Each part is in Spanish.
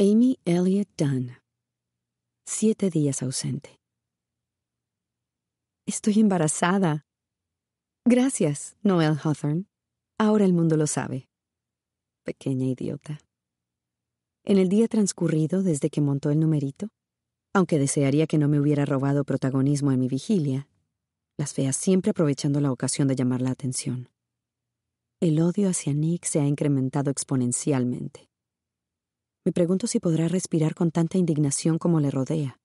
Amy Elliott Dunn. Siete días ausente. Estoy embarazada. Gracias, Noel Hawthorne. Ahora el mundo lo sabe. Pequeña idiota. En el día transcurrido desde que montó el numerito, aunque desearía que no me hubiera robado protagonismo en mi vigilia, las feas siempre aprovechando la ocasión de llamar la atención. El odio hacia Nick se ha incrementado exponencialmente. Me pregunto si podrá respirar con tanta indignación como le rodea.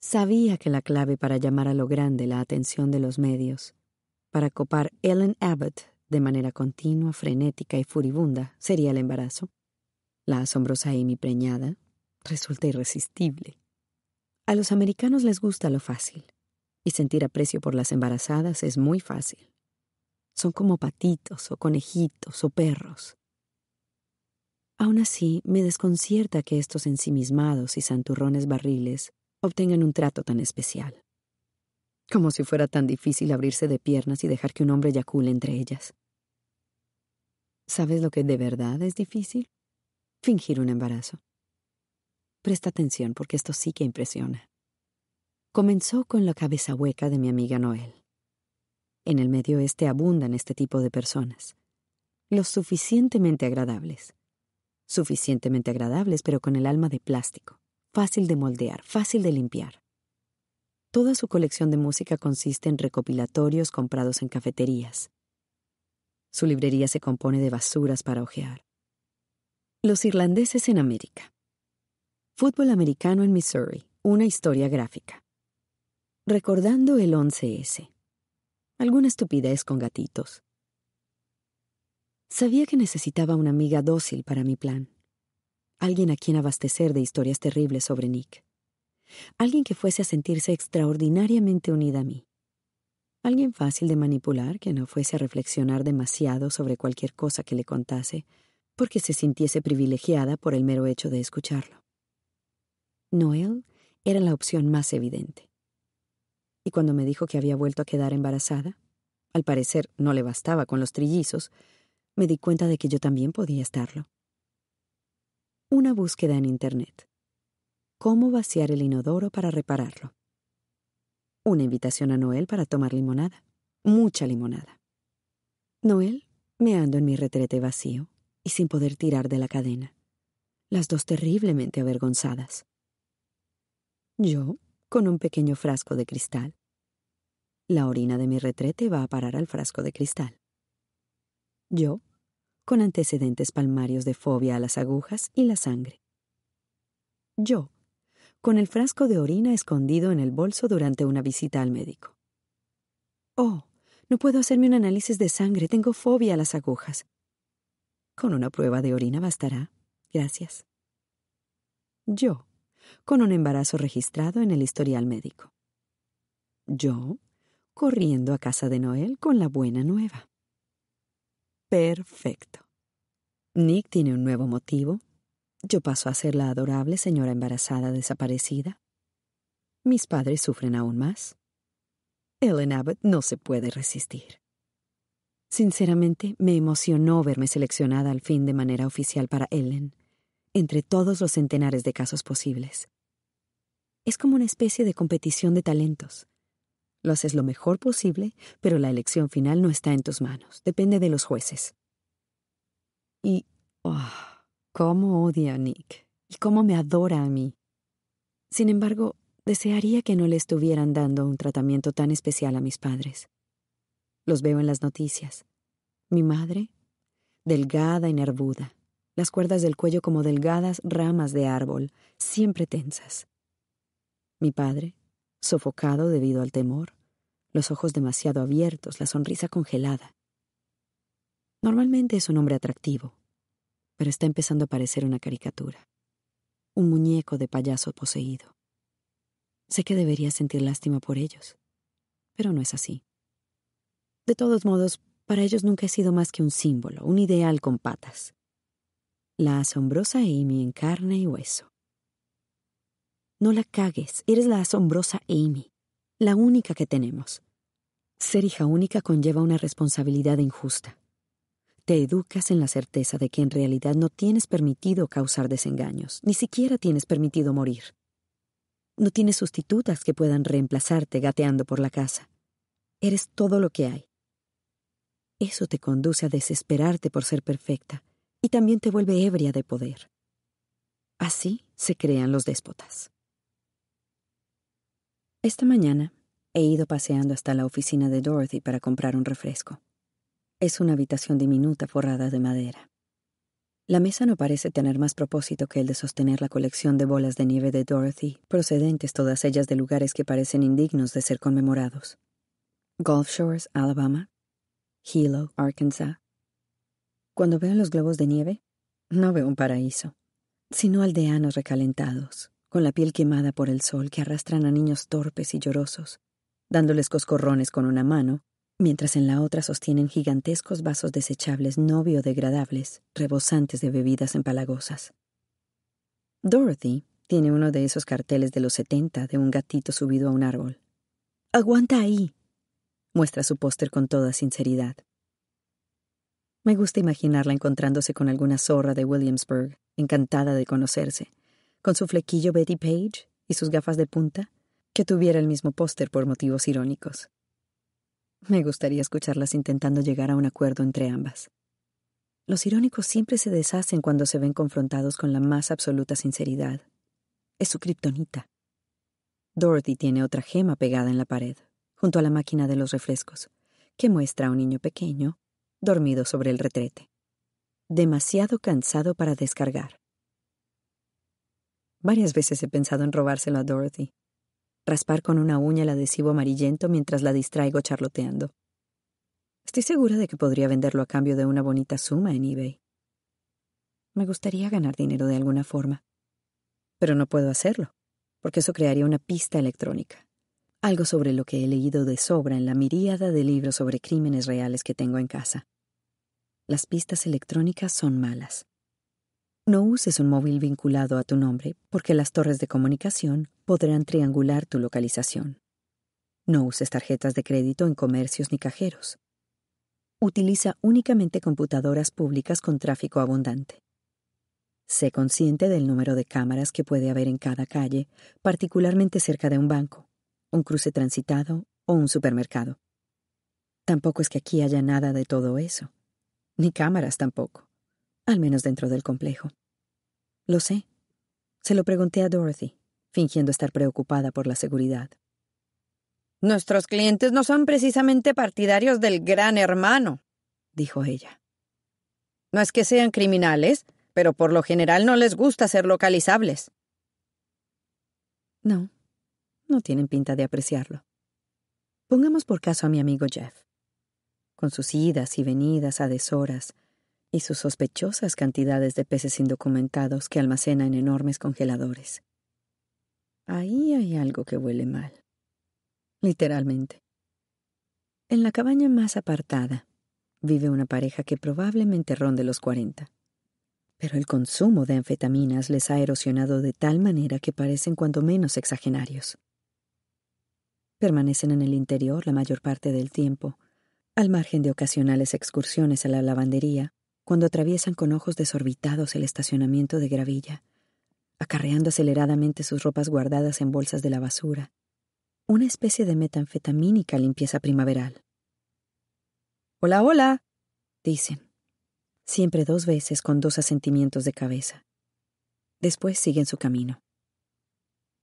Sabía que la clave para llamar a lo grande la atención de los medios, para copar Ellen Abbott de manera continua, frenética y furibunda, sería el embarazo. La asombrosa Amy preñada resulta irresistible. A los americanos les gusta lo fácil, y sentir aprecio por las embarazadas es muy fácil. Son como patitos o conejitos o perros. Aún así, me desconcierta que estos ensimismados y santurrones barriles obtengan un trato tan especial. Como si fuera tan difícil abrirse de piernas y dejar que un hombre eyacule entre ellas. ¿Sabes lo que de verdad es difícil? Fingir un embarazo. Presta atención porque esto sí que impresiona. Comenzó con la cabeza hueca de mi amiga Noel. En el medio este abundan este tipo de personas. Los suficientemente agradables. Suficientemente agradables, pero con el alma de plástico. Fácil de moldear, fácil de limpiar. Toda su colección de música consiste en recopilatorios comprados en cafeterías. Su librería se compone de basuras para hojear. Los irlandeses en América. Fútbol americano en Missouri. Una historia gráfica. Recordando el 11S. Alguna estupidez con gatitos. Sabía que necesitaba una amiga dócil para mi plan. Alguien a quien abastecer de historias terribles sobre Nick. Alguien que fuese a sentirse extraordinariamente unida a mí. Alguien fácil de manipular que no fuese a reflexionar demasiado sobre cualquier cosa que le contase porque se sintiese privilegiada por el mero hecho de escucharlo. Noel era la opción más evidente. Y cuando me dijo que había vuelto a quedar embarazada, al parecer no le bastaba con los trillizos, me di cuenta de que yo también podía estarlo. Una búsqueda en Internet. ¿Cómo vaciar el inodoro para repararlo? Una invitación a Noel para tomar limonada. Mucha limonada. Noel, meando en mi retrete vacío, y sin poder tirar de la cadena, las dos terriblemente avergonzadas. Yo, con un pequeño frasco de cristal. La orina de mi retrete va a parar al frasco de cristal. Yo, con antecedentes palmarios de fobia a las agujas y la sangre. Yo, con el frasco de orina escondido en el bolso durante una visita al médico. Oh, no puedo hacerme un análisis de sangre, tengo fobia a las agujas. Con una prueba de orina bastará. Gracias. Yo, con un embarazo registrado en el historial médico. Yo, corriendo a casa de Noel con la buena nueva. Perfecto. Nick tiene un nuevo motivo. Yo paso a ser la adorable señora embarazada desaparecida. Mis padres sufren aún más. Ellen Abbott no se puede resistir. Sinceramente, me emocionó verme seleccionada al fin de manera oficial para Ellen, entre todos los centenares de casos posibles. Es como una especie de competición de talentos. Lo haces lo mejor posible, pero la elección final no está en tus manos, depende de los jueces. Y, oh, cómo odia a Nick, y cómo me adora a mí. Sin embargo, desearía que no le estuvieran dando un tratamiento tan especial a mis padres. Los veo en las noticias. Mi madre, delgada y nervuda, las cuerdas del cuello como delgadas ramas de árbol, siempre tensas. Mi padre, sofocado debido al temor, los ojos demasiado abiertos, la sonrisa congelada. Normalmente es un hombre atractivo. pero está empezando a parecer una caricatura. Un muñeco de payaso poseído. Sé que debería sentir lástima por ellos, pero no es así. De todos modos, para ellos nunca he sido más que un símbolo, un ideal con patas. La asombrosa Amy en carne y hueso. No la cagues, eres la asombrosa Amy, la única que tenemos. Ser hija única conlleva una responsabilidad injusta. Te educas en la certeza de que en realidad no tienes permitido causar desengaños, ni siquiera tienes permitido morir. No tienes sustitutas que puedan reemplazarte gateando por la casa. Eres todo lo que hay. Eso te conduce a desesperarte por ser perfecta y también te vuelve ebria de poder. Así se crean los déspotas. Esta mañana he ido paseando hasta la oficina de Dorothy para comprar un refresco. Es una habitación diminuta forrada de madera. La mesa no parece tener más propósito que el de sostener la colección de bolas de nieve de Dorothy, procedentes todas ellas de lugares que parecen indignos de ser conmemorados. Gulf Shores, Alabama, Hilo, Arkansas. Cuando veo los globos de nieve, no veo un paraíso, sino aldeanos recalentados, con la piel quemada por el sol que arrastran a niños torpes y llorosos, dándoles coscorrones con una mano mientras en la otra sostienen gigantescos vasos desechables no biodegradables, rebosantes de bebidas empalagosas. Dorothy tiene uno de esos carteles de los setenta de un gatito subido a un árbol. ¡Aguanta ahí! muestra su póster con toda sinceridad. Me gusta imaginarla encontrándose con alguna zorra de Williamsburg, encantada de conocerse, con su flequillo Betty Page y sus gafas de punta, que tuviera el mismo póster por motivos irónicos. Me gustaría escucharlas intentando llegar a un acuerdo entre ambas. Los irónicos siempre se deshacen cuando se ven confrontados con la más absoluta sinceridad. Es su kriptonita. Dorothy tiene otra gema pegada en la pared, junto a la máquina de los refrescos, que muestra a un niño pequeño, dormido sobre el retrete, demasiado cansado para descargar. Varias veces he pensado en robárselo a Dorothy, raspar con una uña el adhesivo amarillento mientras la distraigo charloteando. Estoy segura de que podría venderlo a cambio de una bonita suma en eBay. Me gustaría ganar dinero de alguna forma. Pero no puedo hacerlo, porque eso crearía una pista electrónica. Algo sobre lo que he leído de sobra en la miríada de libros sobre crímenes reales que tengo en casa. Las pistas electrónicas son malas. No uses un móvil vinculado a tu nombre porque las torres de comunicación podrán triangular tu localización. No uses tarjetas de crédito en comercios ni cajeros. Utiliza únicamente computadoras públicas con tráfico abundante. Sé consciente del número de cámaras que puede haber en cada calle, particularmente cerca de un banco, un cruce transitado o un supermercado. Tampoco es que aquí haya nada de todo eso, ni cámaras tampoco al menos dentro del complejo. Lo sé. Se lo pregunté a Dorothy, fingiendo estar preocupada por la seguridad. Nuestros clientes no son precisamente partidarios del gran hermano, dijo ella. No es que sean criminales, pero por lo general no les gusta ser localizables. No, no tienen pinta de apreciarlo. Pongamos por caso a mi amigo Jeff. Con sus idas y venidas a deshoras, y sus sospechosas cantidades de peces indocumentados que almacena en enormes congeladores. Ahí hay algo que huele mal. Literalmente. En la cabaña más apartada vive una pareja que probablemente ronde los cuarenta. Pero el consumo de anfetaminas les ha erosionado de tal manera que parecen cuando menos exagenarios. Permanecen en el interior la mayor parte del tiempo, al margen de ocasionales excursiones a la lavandería cuando atraviesan con ojos desorbitados el estacionamiento de gravilla, acarreando aceleradamente sus ropas guardadas en bolsas de la basura. Una especie de metanfetamínica limpieza primaveral. Hola, hola, dicen, siempre dos veces con dos asentimientos de cabeza. Después siguen su camino.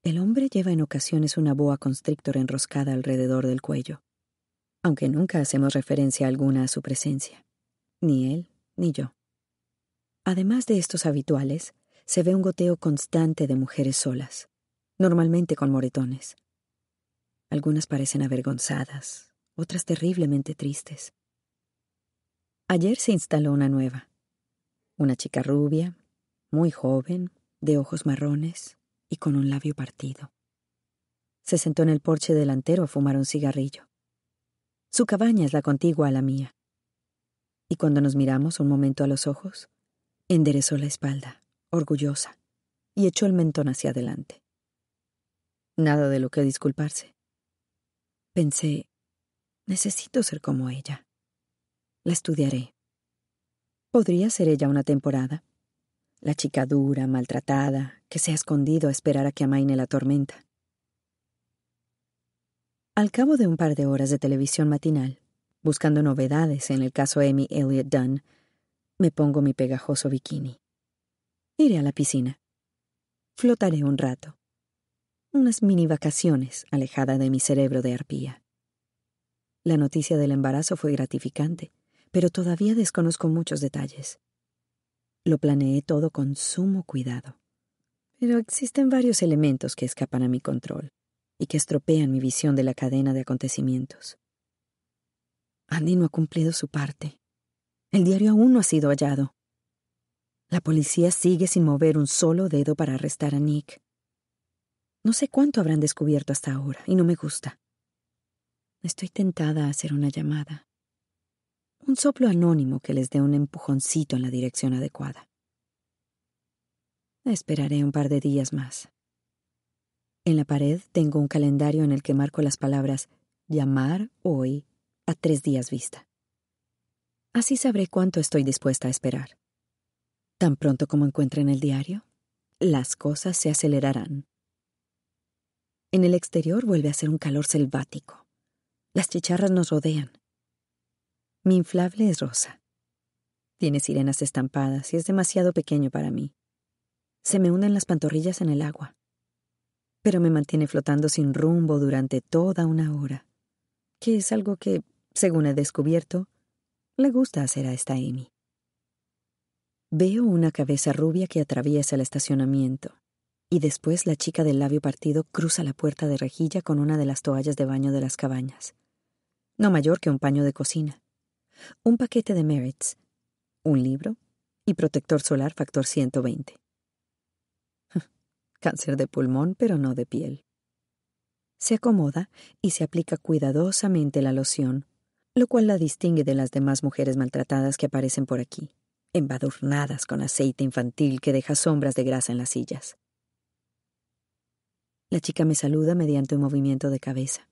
El hombre lleva en ocasiones una boa constrictor enroscada alrededor del cuello, aunque nunca hacemos referencia alguna a su presencia, ni él ni yo. Además de estos habituales, se ve un goteo constante de mujeres solas, normalmente con moretones. Algunas parecen avergonzadas, otras terriblemente tristes. Ayer se instaló una nueva. Una chica rubia, muy joven, de ojos marrones y con un labio partido. Se sentó en el porche delantero a fumar un cigarrillo. Su cabaña es la contigua a la mía. Y cuando nos miramos un momento a los ojos, enderezó la espalda, orgullosa, y echó el mentón hacia adelante. Nada de lo que disculparse. Pensé, necesito ser como ella. La estudiaré. Podría ser ella una temporada. La chica dura, maltratada, que se ha escondido a esperar a que amaine la tormenta. Al cabo de un par de horas de televisión matinal, buscando novedades en el caso Amy Elliott Dunn, me pongo mi pegajoso bikini. Iré a la piscina. Flotaré un rato. Unas mini vacaciones alejada de mi cerebro de arpía. La noticia del embarazo fue gratificante, pero todavía desconozco muchos detalles. Lo planeé todo con sumo cuidado. Pero existen varios elementos que escapan a mi control y que estropean mi visión de la cadena de acontecimientos. Andy no ha cumplido su parte. El diario aún no ha sido hallado. La policía sigue sin mover un solo dedo para arrestar a Nick. No sé cuánto habrán descubierto hasta ahora, y no me gusta. Estoy tentada a hacer una llamada. Un soplo anónimo que les dé un empujoncito en la dirección adecuada. Esperaré un par de días más. En la pared tengo un calendario en el que marco las palabras llamar hoy a tres días vista. Así sabré cuánto estoy dispuesta a esperar. Tan pronto como encuentren el diario, las cosas se acelerarán. En el exterior vuelve a ser un calor selvático. Las chicharras nos rodean. Mi inflable es rosa. Tiene sirenas estampadas y es demasiado pequeño para mí. Se me hunden las pantorrillas en el agua. Pero me mantiene flotando sin rumbo durante toda una hora, que es algo que según he descubierto, le gusta hacer a esta Amy. Veo una cabeza rubia que atraviesa el estacionamiento, y después la chica del labio partido cruza la puerta de rejilla con una de las toallas de baño de las cabañas. No mayor que un paño de cocina, un paquete de Merits, un libro y protector solar factor 120. Cáncer de pulmón, pero no de piel. Se acomoda y se aplica cuidadosamente la loción lo cual la distingue de las demás mujeres maltratadas que aparecen por aquí, embadurnadas con aceite infantil que deja sombras de grasa en las sillas. La chica me saluda mediante un movimiento de cabeza,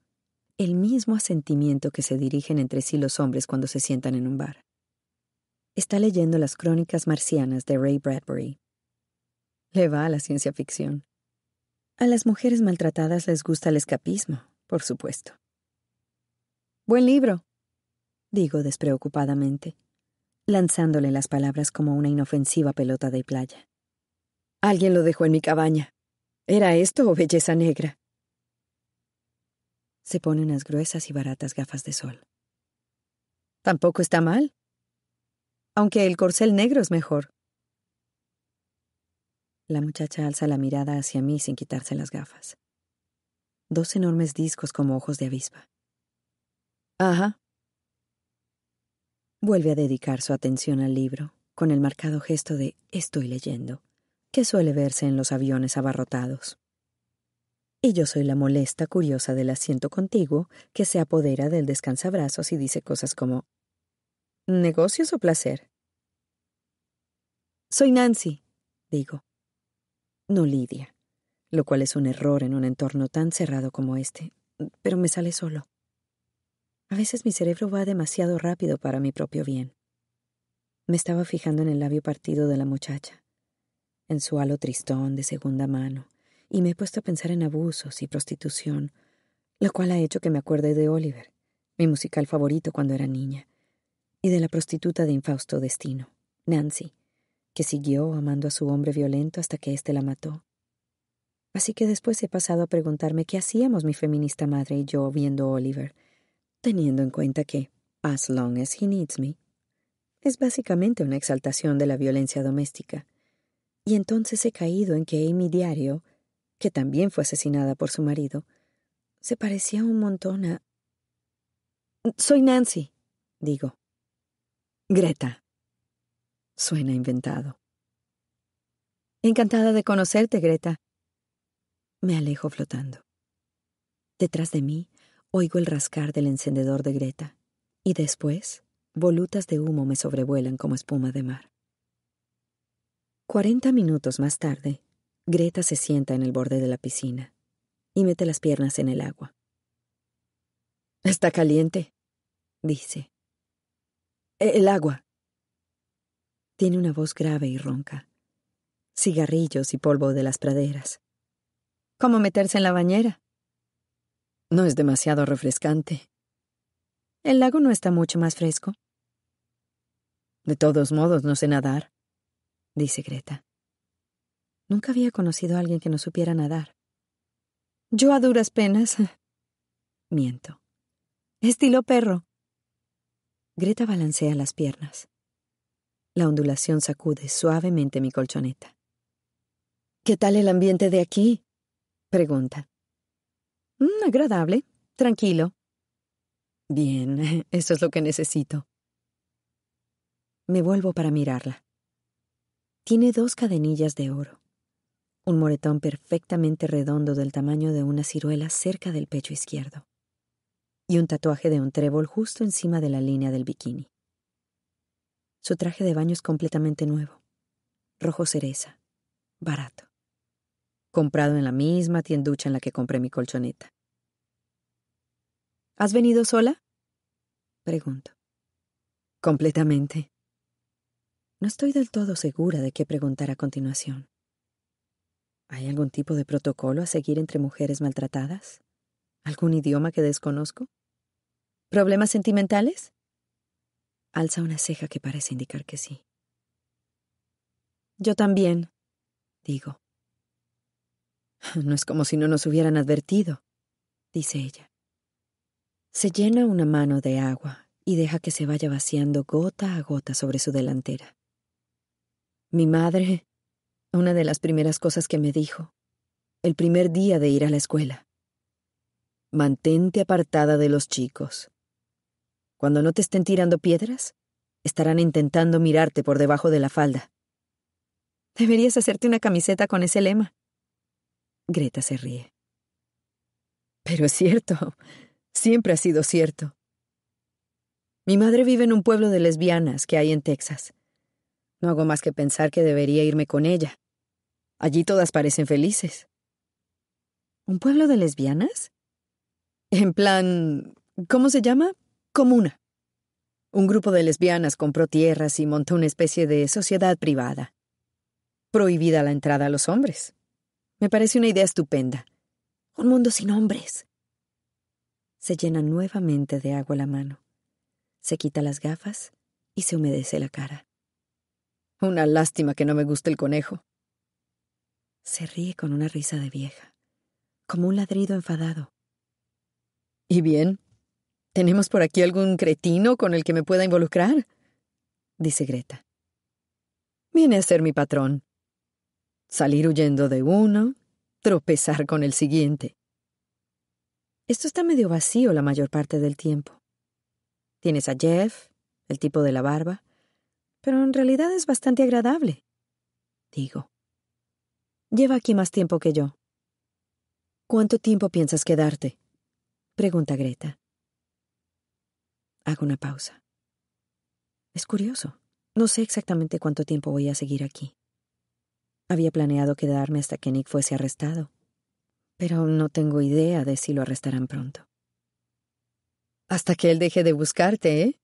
el mismo asentimiento que se dirigen entre sí los hombres cuando se sientan en un bar. Está leyendo las crónicas marcianas de Ray Bradbury. Le va a la ciencia ficción. A las mujeres maltratadas les gusta el escapismo, por supuesto. Buen libro, digo despreocupadamente, lanzándole las palabras como una inofensiva pelota de playa. Alguien lo dejó en mi cabaña. ¿Era esto o belleza negra? Se pone unas gruesas y baratas gafas de sol. Tampoco está mal. Aunque el corcel negro es mejor. La muchacha alza la mirada hacia mí sin quitarse las gafas. Dos enormes discos como ojos de avispa. Ajá, Vuelve a dedicar su atención al libro, con el marcado gesto de estoy leyendo, que suele verse en los aviones abarrotados. Y yo soy la molesta curiosa del asiento contiguo que se apodera del descansabrazos y dice cosas como ¿Negocios o placer? Soy Nancy, digo. No Lidia, lo cual es un error en un entorno tan cerrado como este, pero me sale solo. A veces mi cerebro va demasiado rápido para mi propio bien. Me estaba fijando en el labio partido de la muchacha, en su halo tristón de segunda mano, y me he puesto a pensar en abusos y prostitución, lo cual ha hecho que me acuerde de Oliver, mi musical favorito cuando era niña, y de la prostituta de infausto destino, Nancy, que siguió amando a su hombre violento hasta que éste la mató. Así que después he pasado a preguntarme qué hacíamos mi feminista madre y yo viendo Oliver, teniendo en cuenta que As long as he needs me es básicamente una exaltación de la violencia doméstica. Y entonces he caído en que Amy Diario, que también fue asesinada por su marido, se parecía un montón a... Soy Nancy, digo. Greta. Suena inventado. Encantada de conocerte, Greta. Me alejo flotando. Detrás de mí oigo el rascar del encendedor de Greta, y después volutas de humo me sobrevuelan como espuma de mar. Cuarenta minutos más tarde, Greta se sienta en el borde de la piscina y mete las piernas en el agua. Está caliente, dice. E-, el agua. Tiene una voz grave y ronca. Cigarrillos y polvo de las praderas. ¿Cómo meterse en la bañera? No es demasiado refrescante. El lago no está mucho más fresco. De todos modos, no sé nadar, dice Greta. Nunca había conocido a alguien que no supiera nadar. Yo a duras penas. Miento. Estilo perro. Greta balancea las piernas. La ondulación sacude suavemente mi colchoneta. ¿Qué tal el ambiente de aquí? pregunta. Mm, agradable, tranquilo. Bien, eso es lo que necesito. Me vuelvo para mirarla. Tiene dos cadenillas de oro, un moretón perfectamente redondo del tamaño de una ciruela cerca del pecho izquierdo y un tatuaje de un trébol justo encima de la línea del bikini. Su traje de baño es completamente nuevo, rojo cereza, barato, comprado en la misma tienducha en la que compré mi colchoneta. ¿Has venido sola? Pregunto. Completamente. No estoy del todo segura de qué preguntar a continuación. ¿Hay algún tipo de protocolo a seguir entre mujeres maltratadas? ¿Algún idioma que desconozco? ¿Problemas sentimentales? Alza una ceja que parece indicar que sí. Yo también, digo. No es como si no nos hubieran advertido, dice ella. Se llena una mano de agua y deja que se vaya vaciando gota a gota sobre su delantera. Mi madre, una de las primeras cosas que me dijo, el primer día de ir a la escuela. Mantente apartada de los chicos. Cuando no te estén tirando piedras, estarán intentando mirarte por debajo de la falda. Deberías hacerte una camiseta con ese lema. Greta se ríe. Pero es cierto, siempre ha sido cierto. Mi madre vive en un pueblo de lesbianas que hay en Texas. No hago más que pensar que debería irme con ella. Allí todas parecen felices. ¿Un pueblo de lesbianas? En plan, ¿cómo se llama? Comuna. Un grupo de lesbianas compró tierras y montó una especie de sociedad privada. Prohibida la entrada a los hombres. Me parece una idea estupenda. Un mundo sin hombres. Se llena nuevamente de agua la mano. Se quita las gafas y se humedece la cara. Una lástima que no me guste el conejo. Se ríe con una risa de vieja, como un ladrido enfadado. ¿Y bien? ¿Tenemos por aquí algún cretino con el que me pueda involucrar? dice Greta. Viene a ser mi patrón. Salir huyendo de uno, tropezar con el siguiente. Esto está medio vacío la mayor parte del tiempo. Tienes a Jeff, el tipo de la barba, pero en realidad es bastante agradable. Digo. Lleva aquí más tiempo que yo. ¿Cuánto tiempo piensas quedarte? Pregunta Greta. Hago una pausa. Es curioso. No sé exactamente cuánto tiempo voy a seguir aquí. Había planeado quedarme hasta que Nick fuese arrestado, pero no tengo idea de si lo arrestarán pronto. Hasta que él deje de buscarte, ¿eh?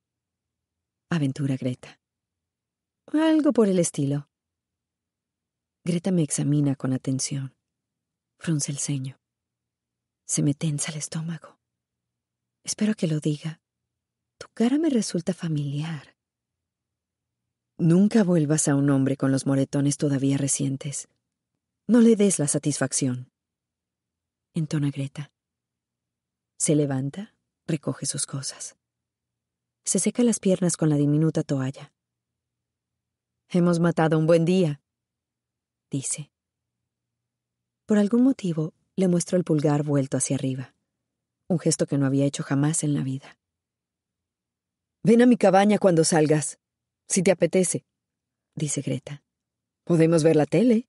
Aventura Greta. Algo por el estilo. Greta me examina con atención. Frunce el ceño. Se me tensa el estómago. Espero que lo diga. Tu cara me resulta familiar. Nunca vuelvas a un hombre con los moretones todavía recientes. No le des la satisfacción. Entona Greta. Se levanta, recoge sus cosas. Se seca las piernas con la diminuta toalla. Hemos matado un buen día, dice. Por algún motivo le muestro el pulgar vuelto hacia arriba un gesto que no había hecho jamás en la vida. Ven a mi cabaña cuando salgas, si te apetece. dice Greta. Podemos ver la tele.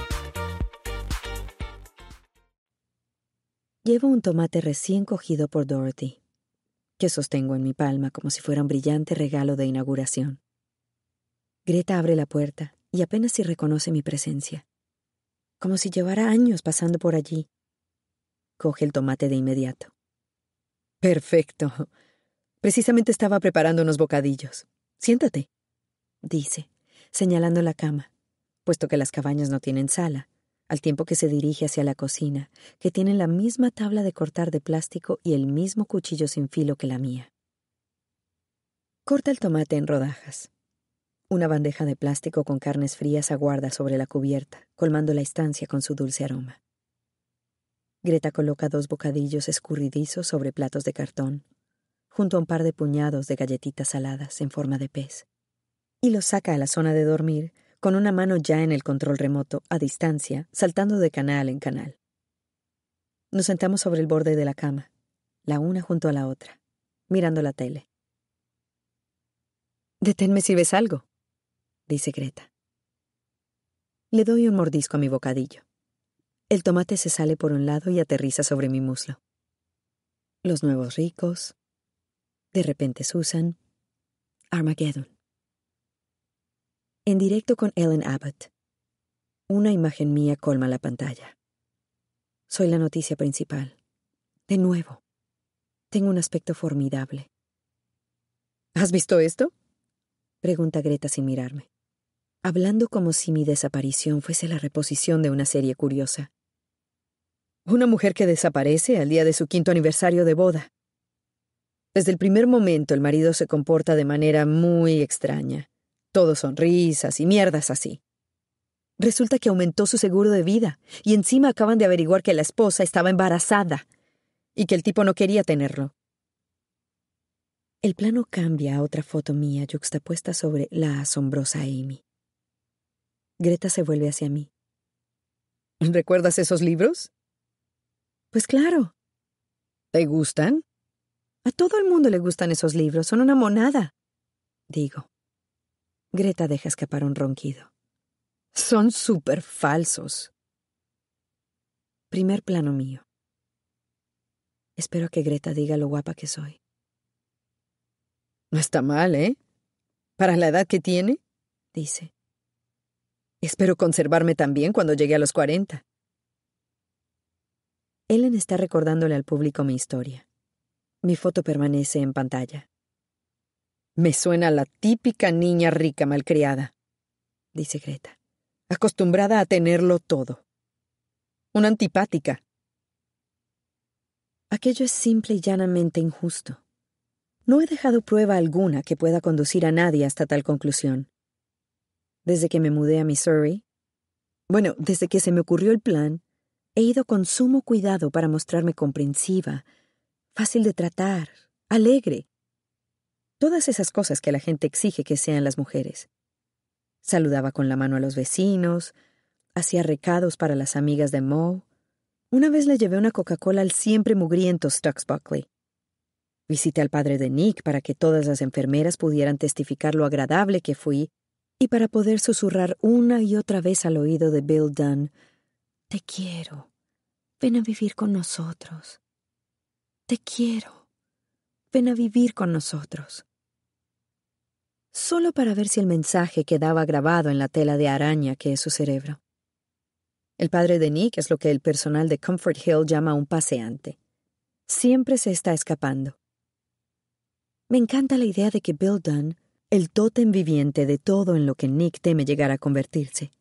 Llevo un tomate recién cogido por Dorothy, que sostengo en mi palma como si fuera un brillante regalo de inauguración. Greta abre la puerta y apenas si reconoce mi presencia, como si llevara años pasando por allí. Coge el tomate de inmediato. Perfecto. Precisamente estaba preparando unos bocadillos. Siéntate, dice, señalando la cama, puesto que las cabañas no tienen sala al tiempo que se dirige hacia la cocina, que tiene la misma tabla de cortar de plástico y el mismo cuchillo sin filo que la mía. Corta el tomate en rodajas. Una bandeja de plástico con carnes frías aguarda sobre la cubierta, colmando la estancia con su dulce aroma. Greta coloca dos bocadillos escurridizos sobre platos de cartón, junto a un par de puñados de galletitas saladas en forma de pez, y los saca a la zona de dormir con una mano ya en el control remoto, a distancia, saltando de canal en canal. Nos sentamos sobre el borde de la cama, la una junto a la otra, mirando la tele. Deténme si ves algo, dice Greta. Le doy un mordisco a mi bocadillo. El tomate se sale por un lado y aterriza sobre mi muslo. Los nuevos ricos. De repente Susan. Armageddon en directo con Ellen Abbott. Una imagen mía colma la pantalla. Soy la noticia principal. De nuevo. Tengo un aspecto formidable. ¿Has visto esto? pregunta Greta sin mirarme, hablando como si mi desaparición fuese la reposición de una serie curiosa. Una mujer que desaparece al día de su quinto aniversario de boda. Desde el primer momento el marido se comporta de manera muy extraña. Todo sonrisas y mierdas así. Resulta que aumentó su seguro de vida y encima acaban de averiguar que la esposa estaba embarazada y que el tipo no quería tenerlo. El plano cambia a otra foto mía yuxtapuesta sobre la asombrosa Amy. Greta se vuelve hacia mí. ¿Recuerdas esos libros? Pues claro. ¿Te gustan? A todo el mundo le gustan esos libros, son una monada. Digo. Greta deja escapar un ronquido. Son súper falsos. Primer plano mío. Espero que Greta diga lo guapa que soy. No está mal, ¿eh? Para la edad que tiene, dice. Espero conservarme también cuando llegue a los cuarenta. Ellen está recordándole al público mi historia. Mi foto permanece en pantalla. Me suena la típica niña rica malcriada, dice Greta, acostumbrada a tenerlo todo. Una antipática. Aquello es simple y llanamente injusto. No he dejado prueba alguna que pueda conducir a nadie hasta tal conclusión. Desde que me mudé a Missouri, bueno, desde que se me ocurrió el plan, he ido con sumo cuidado para mostrarme comprensiva, fácil de tratar, alegre, todas esas cosas que la gente exige que sean las mujeres. Saludaba con la mano a los vecinos, hacía recados para las amigas de Moe. Una vez le llevé una Coca-Cola al siempre mugriento Stux Buckley. Visité al padre de Nick para que todas las enfermeras pudieran testificar lo agradable que fui y para poder susurrar una y otra vez al oído de Bill Dunn, Te quiero. Ven a vivir con nosotros. Te quiero. Ven a vivir con nosotros solo para ver si el mensaje quedaba grabado en la tela de araña que es su cerebro. El padre de Nick es lo que el personal de Comfort Hill llama un paseante. Siempre se está escapando. Me encanta la idea de que Bill Dunn, el tótem viviente de todo en lo que Nick teme llegar a convertirse,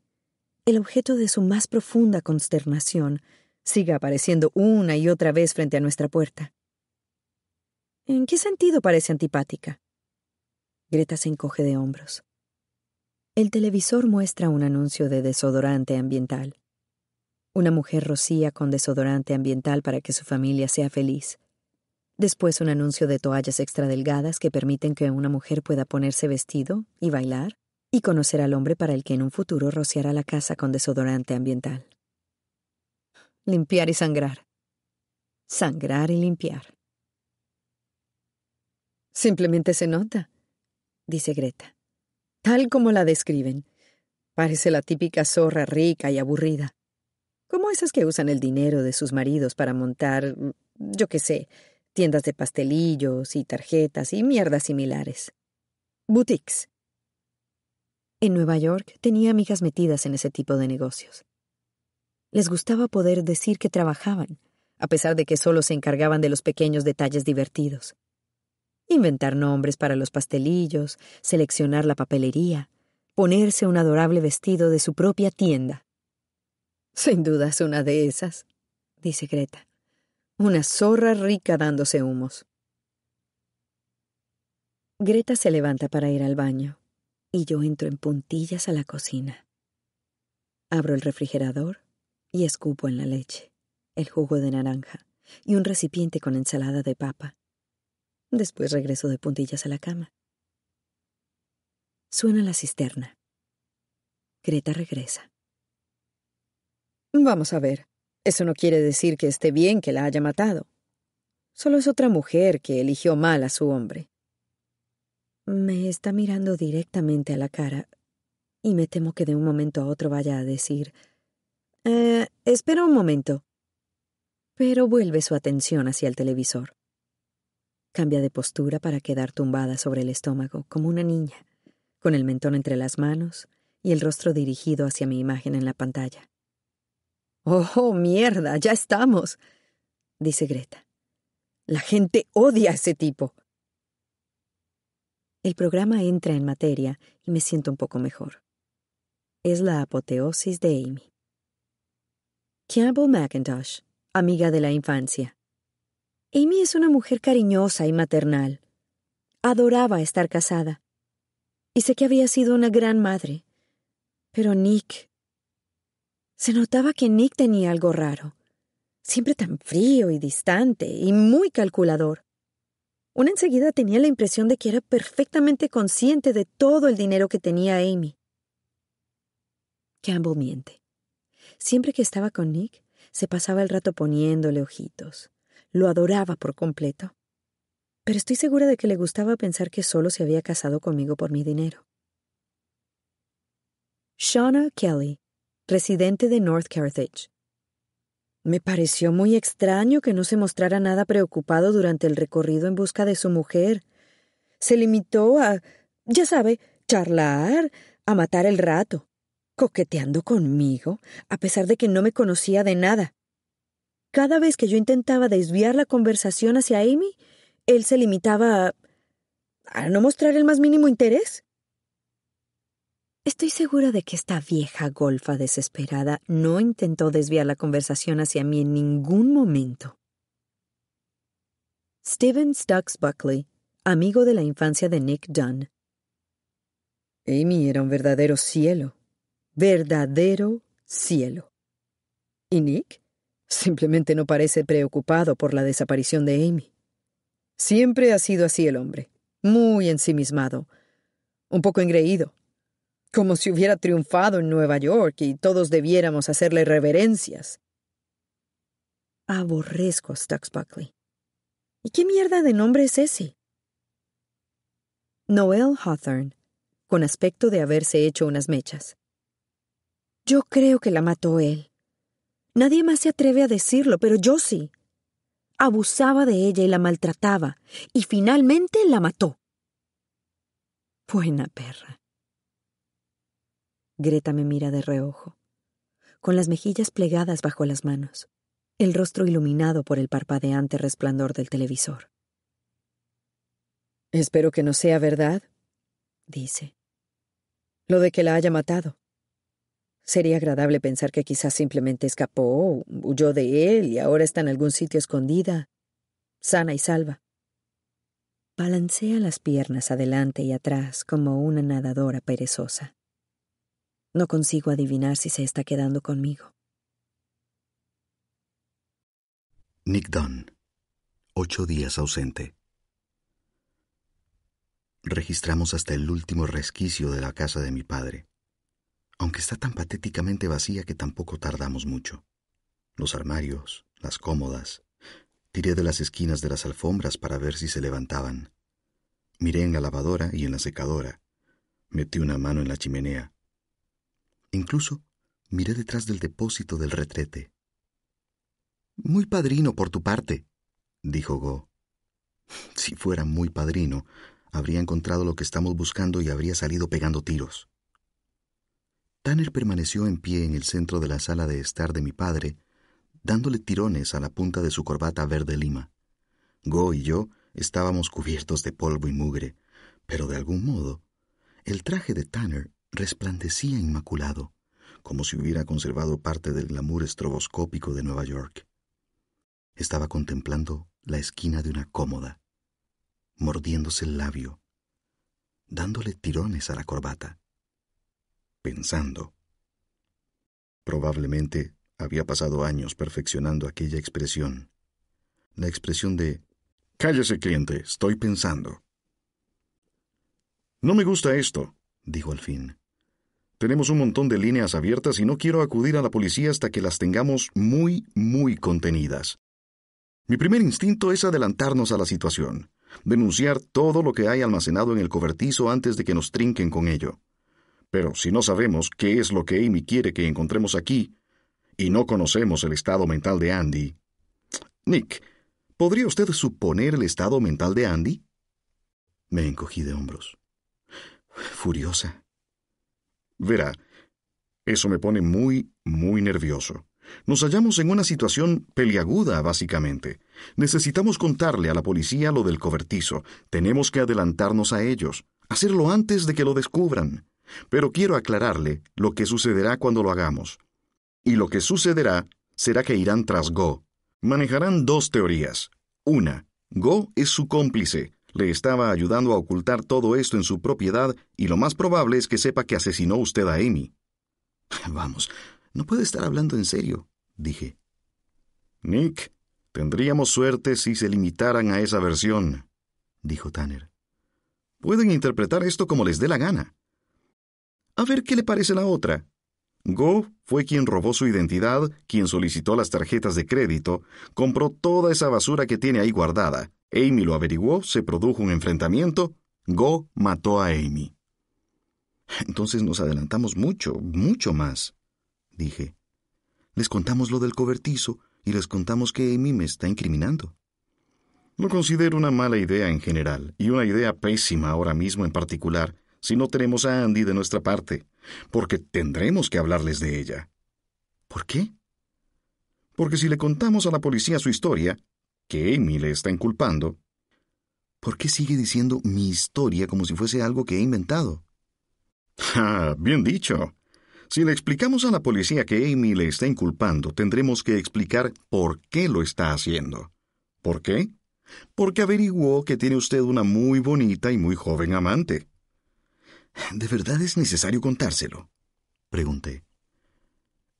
el objeto de su más profunda consternación, siga apareciendo una y otra vez frente a nuestra puerta. ¿En qué sentido parece antipática? Greta se encoge de hombros. El televisor muestra un anuncio de desodorante ambiental. Una mujer rocía con desodorante ambiental para que su familia sea feliz. Después un anuncio de toallas extra delgadas que permiten que una mujer pueda ponerse vestido y bailar y conocer al hombre para el que en un futuro rociará la casa con desodorante ambiental. Limpiar y sangrar. Sangrar y limpiar. Simplemente se nota, dice Greta. Tal como la describen. Parece la típica zorra rica y aburrida. Como esas que usan el dinero de sus maridos para montar, yo qué sé, tiendas de pastelillos y tarjetas y mierdas similares. Boutiques. En Nueva York tenía amigas metidas en ese tipo de negocios. Les gustaba poder decir que trabajaban, a pesar de que solo se encargaban de los pequeños detalles divertidos. Inventar nombres para los pastelillos, seleccionar la papelería, ponerse un adorable vestido de su propia tienda. Sin duda es una de esas, dice Greta. Una zorra rica dándose humos. Greta se levanta para ir al baño y yo entro en puntillas a la cocina. Abro el refrigerador y escupo en la leche, el jugo de naranja y un recipiente con ensalada de papa. Después regreso de puntillas a la cama. Suena la cisterna. Greta regresa. Vamos a ver. Eso no quiere decir que esté bien que la haya matado. Solo es otra mujer que eligió mal a su hombre. Me está mirando directamente a la cara y me temo que de un momento a otro vaya a decir, eh, espera un momento. Pero vuelve su atención hacia el televisor. Cambia de postura para quedar tumbada sobre el estómago como una niña, con el mentón entre las manos y el rostro dirigido hacia mi imagen en la pantalla. Oh, mierda, ya estamos, dice Greta. La gente odia a ese tipo. El programa entra en materia y me siento un poco mejor. Es la apoteosis de Amy. Campbell McIntosh, amiga de la infancia. Amy es una mujer cariñosa y maternal. Adoraba estar casada. Y sé que había sido una gran madre. Pero Nick se notaba que Nick tenía algo raro. Siempre tan frío y distante y muy calculador. Una enseguida tenía la impresión de que era perfectamente consciente de todo el dinero que tenía Amy. Campbell miente. Siempre que estaba con Nick, se pasaba el rato poniéndole ojitos. Lo adoraba por completo. Pero estoy segura de que le gustaba pensar que solo se había casado conmigo por mi dinero. Shauna Kelly residente de North Carthage. Me pareció muy extraño que no se mostrara nada preocupado durante el recorrido en busca de su mujer. Se limitó a, ya sabe, charlar, a matar el rato, coqueteando conmigo, a pesar de que no me conocía de nada. Cada vez que yo intentaba desviar la conversación hacia Amy, él se limitaba a, a no mostrar el más mínimo interés. Estoy segura de que esta vieja golfa desesperada no intentó desviar la conversación hacia mí en ningún momento. Steven Stux Buckley, amigo de la infancia de Nick Dunn. Amy era un verdadero cielo. Verdadero cielo. ¿Y Nick? Simplemente no parece preocupado por la desaparición de Amy. Siempre ha sido así el hombre, muy ensimismado, un poco engreído como si hubiera triunfado en Nueva York y todos debiéramos hacerle reverencias. Aborrezco a Stux Buckley. ¿Y qué mierda de nombre es ese? Noel Hawthorne, con aspecto de haberse hecho unas mechas. Yo creo que la mató él. Nadie más se atreve a decirlo, pero yo sí. Abusaba de ella y la maltrataba, y finalmente la mató. Buena perra. Greta me mira de reojo, con las mejillas plegadas bajo las manos, el rostro iluminado por el parpadeante resplandor del televisor. Espero que no sea verdad, dice. Lo de que la haya matado. Sería agradable pensar que quizás simplemente escapó, huyó de él y ahora está en algún sitio escondida, sana y salva. Balancea las piernas adelante y atrás como una nadadora perezosa. No consigo adivinar si se está quedando conmigo. Nick Dunn. Ocho días ausente. Registramos hasta el último resquicio de la casa de mi padre, aunque está tan patéticamente vacía que tampoco tardamos mucho. Los armarios, las cómodas, tiré de las esquinas de las alfombras para ver si se levantaban. Miré en la lavadora y en la secadora. Metí una mano en la chimenea. Incluso miré detrás del depósito del retrete. Muy padrino por tu parte, dijo Go. Si fuera muy padrino, habría encontrado lo que estamos buscando y habría salido pegando tiros. Tanner permaneció en pie en el centro de la sala de estar de mi padre, dándole tirones a la punta de su corbata verde lima. Go y yo estábamos cubiertos de polvo y mugre, pero de algún modo, el traje de Tanner resplandecía inmaculado, como si hubiera conservado parte del glamour estroboscópico de Nueva York. Estaba contemplando la esquina de una cómoda, mordiéndose el labio, dándole tirones a la corbata, pensando. Probablemente había pasado años perfeccionando aquella expresión, la expresión de Cállese, cliente, estoy pensando. No me gusta esto, dijo al fin. Tenemos un montón de líneas abiertas y no quiero acudir a la policía hasta que las tengamos muy, muy contenidas. Mi primer instinto es adelantarnos a la situación, denunciar todo lo que hay almacenado en el cobertizo antes de que nos trinquen con ello. Pero si no sabemos qué es lo que Amy quiere que encontremos aquí, y no conocemos el estado mental de Andy. Nick, ¿Podría usted suponer el estado mental de Andy? Me encogí de hombros. Furiosa. Verá, eso me pone muy, muy nervioso. Nos hallamos en una situación peliaguda, básicamente. Necesitamos contarle a la policía lo del cobertizo. Tenemos que adelantarnos a ellos, hacerlo antes de que lo descubran. Pero quiero aclararle lo que sucederá cuando lo hagamos. Y lo que sucederá será que irán tras Go, manejarán dos teorías. Una, Go es su cómplice, le estaba ayudando a ocultar todo esto en su propiedad y lo más probable es que sepa que asesinó usted a Amy. Vamos, no puede estar hablando en serio, dije. Nick, tendríamos suerte si se limitaran a esa versión, dijo Tanner. Pueden interpretar esto como les dé la gana. A ver qué le parece la otra. Go fue quien robó su identidad, quien solicitó las tarjetas de crédito, compró toda esa basura que tiene ahí guardada. Amy lo averiguó, se produjo un enfrentamiento, Go mató a Amy. Entonces nos adelantamos mucho, mucho más, dije. Les contamos lo del cobertizo y les contamos que Amy me está incriminando. Lo considero una mala idea en general y una idea pésima ahora mismo en particular, si no tenemos a Andy de nuestra parte, porque tendremos que hablarles de ella. ¿Por qué? Porque si le contamos a la policía su historia, que Amy le está inculpando, ¿por qué sigue diciendo mi historia como si fuese algo que he inventado? Ah, bien dicho. Si le explicamos a la policía que Amy le está inculpando, tendremos que explicar por qué lo está haciendo. ¿Por qué? Porque averiguó que tiene usted una muy bonita y muy joven amante. ¿De verdad es necesario contárselo? pregunté.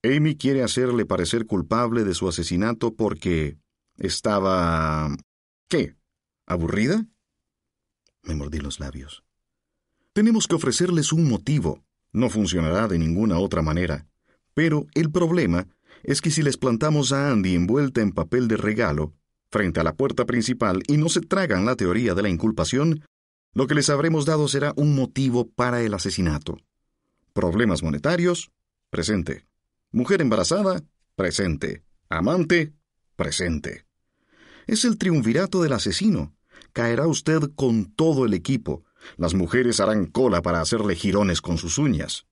Amy quiere hacerle parecer culpable de su asesinato porque estaba... ¿Qué? ¿Aburrida? Me mordí los labios. Tenemos que ofrecerles un motivo. No funcionará de ninguna otra manera. Pero el problema es que si les plantamos a Andy envuelta en papel de regalo, frente a la puerta principal y no se tragan la teoría de la inculpación, lo que les habremos dado será un motivo para el asesinato. Problemas monetarios, presente. Mujer embarazada, presente. Amante, presente. Es el triunvirato del asesino. Caerá usted con todo el equipo. Las mujeres harán cola para hacerle jirones con sus uñas.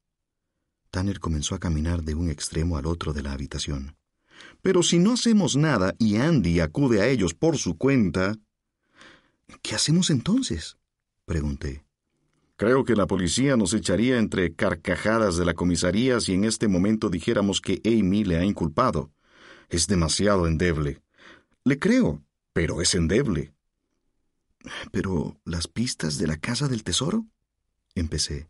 Tanner comenzó a caminar de un extremo al otro de la habitación. Pero si no hacemos nada y Andy acude a ellos por su cuenta, ¿qué hacemos entonces? Pregunté. Creo que la policía nos echaría entre carcajadas de la comisaría si en este momento dijéramos que Amy le ha inculpado. Es demasiado endeble. Le creo, pero es endeble. ¿Pero las pistas de la casa del tesoro? Empecé.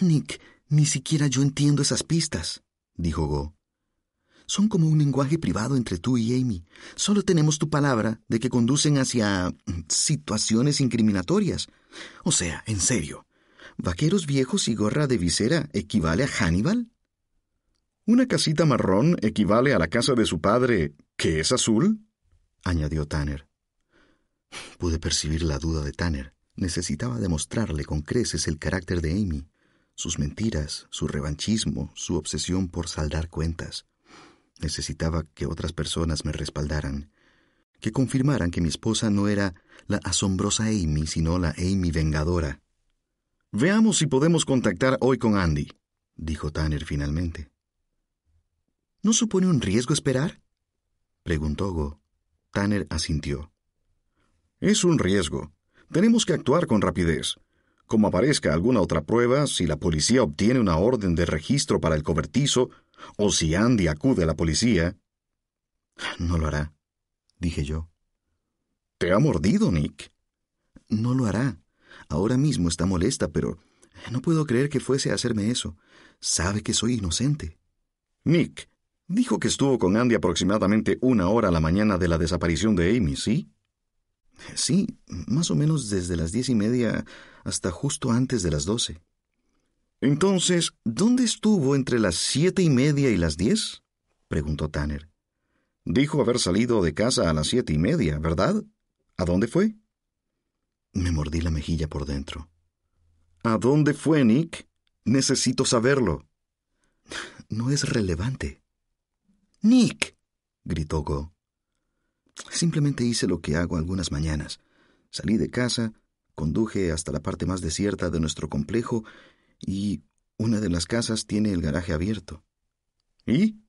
Nick, Ni siquiera yo entiendo esas pistas, dijo Go. Son como un lenguaje privado entre tú y Amy. Solo tenemos tu palabra de que conducen hacia situaciones incriminatorias. O sea, en serio, ¿vaqueros viejos y gorra de visera equivale a Hannibal? ¿Una casita marrón equivale a la casa de su padre, que es azul? añadió Tanner. Pude percibir la duda de Tanner. Necesitaba demostrarle con creces el carácter de Amy, sus mentiras, su revanchismo, su obsesión por saldar cuentas. Necesitaba que otras personas me respaldaran, que confirmaran que mi esposa no era la asombrosa Amy, sino la Amy vengadora. Veamos si podemos contactar hoy con Andy, dijo Tanner finalmente. ¿No supone un riesgo esperar? preguntó Go. Tanner asintió. Es un riesgo. Tenemos que actuar con rapidez. Como aparezca alguna otra prueba, si la policía obtiene una orden de registro para el cobertizo, o si Andy acude a la policía. No lo hará, dije yo. ¿Te ha mordido, Nick? No lo hará. Ahora mismo está molesta, pero no puedo creer que fuese a hacerme eso. Sabe que soy inocente. Nick, dijo que estuvo con Andy aproximadamente una hora a la mañana de la desaparición de Amy, ¿sí? Sí, más o menos desde las diez y media hasta justo antes de las doce. Entonces, ¿dónde estuvo entre las siete y media y las diez? preguntó Tanner. Dijo haber salido de casa a las siete y media, ¿verdad? ¿A dónde fue? Me mordí la mejilla por dentro. ¿A dónde fue, Nick? Necesito saberlo. No es relevante. Nick, gritó Go. Simplemente hice lo que hago algunas mañanas. Salí de casa, conduje hasta la parte más desierta de nuestro complejo y una de las casas tiene el garaje abierto. ¿Y?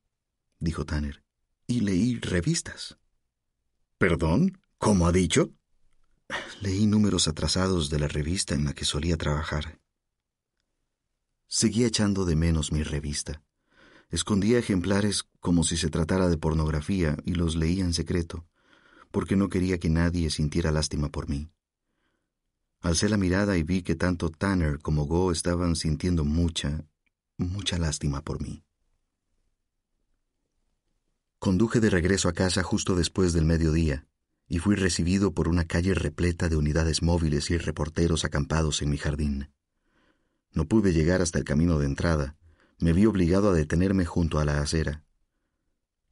dijo Tanner. Y leí revistas. ¿Perdón? ¿Cómo ha dicho? Leí números atrasados de la revista en la que solía trabajar. Seguía echando de menos mi revista. Escondía ejemplares como si se tratara de pornografía y los leía en secreto, porque no quería que nadie sintiera lástima por mí. Alcé la mirada y vi que tanto Tanner como Go estaban sintiendo mucha, mucha lástima por mí. Conduje de regreso a casa justo después del mediodía y fui recibido por una calle repleta de unidades móviles y reporteros acampados en mi jardín. No pude llegar hasta el camino de entrada. Me vi obligado a detenerme junto a la acera.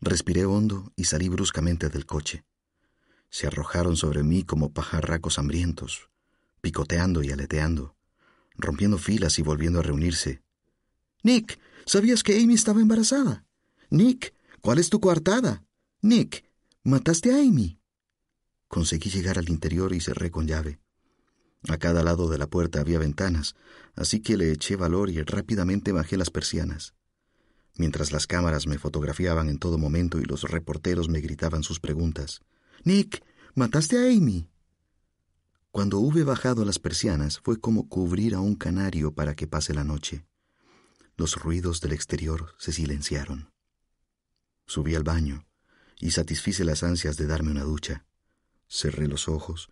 Respiré hondo y salí bruscamente del coche. Se arrojaron sobre mí como pajarracos hambrientos, picoteando y aleteando, rompiendo filas y volviendo a reunirse. Nick, ¿sabías que Amy estaba embarazada? Nick, ¿cuál es tu coartada? Nick, ¿mataste a Amy? Conseguí llegar al interior y cerré con llave. A cada lado de la puerta había ventanas, así que le eché valor y rápidamente bajé las persianas. Mientras las cámaras me fotografiaban en todo momento y los reporteros me gritaban sus preguntas. Nick, ¿mataste a Amy? Cuando hube bajado las persianas fue como cubrir a un canario para que pase la noche. Los ruidos del exterior se silenciaron. Subí al baño y satisfice las ansias de darme una ducha. Cerré los ojos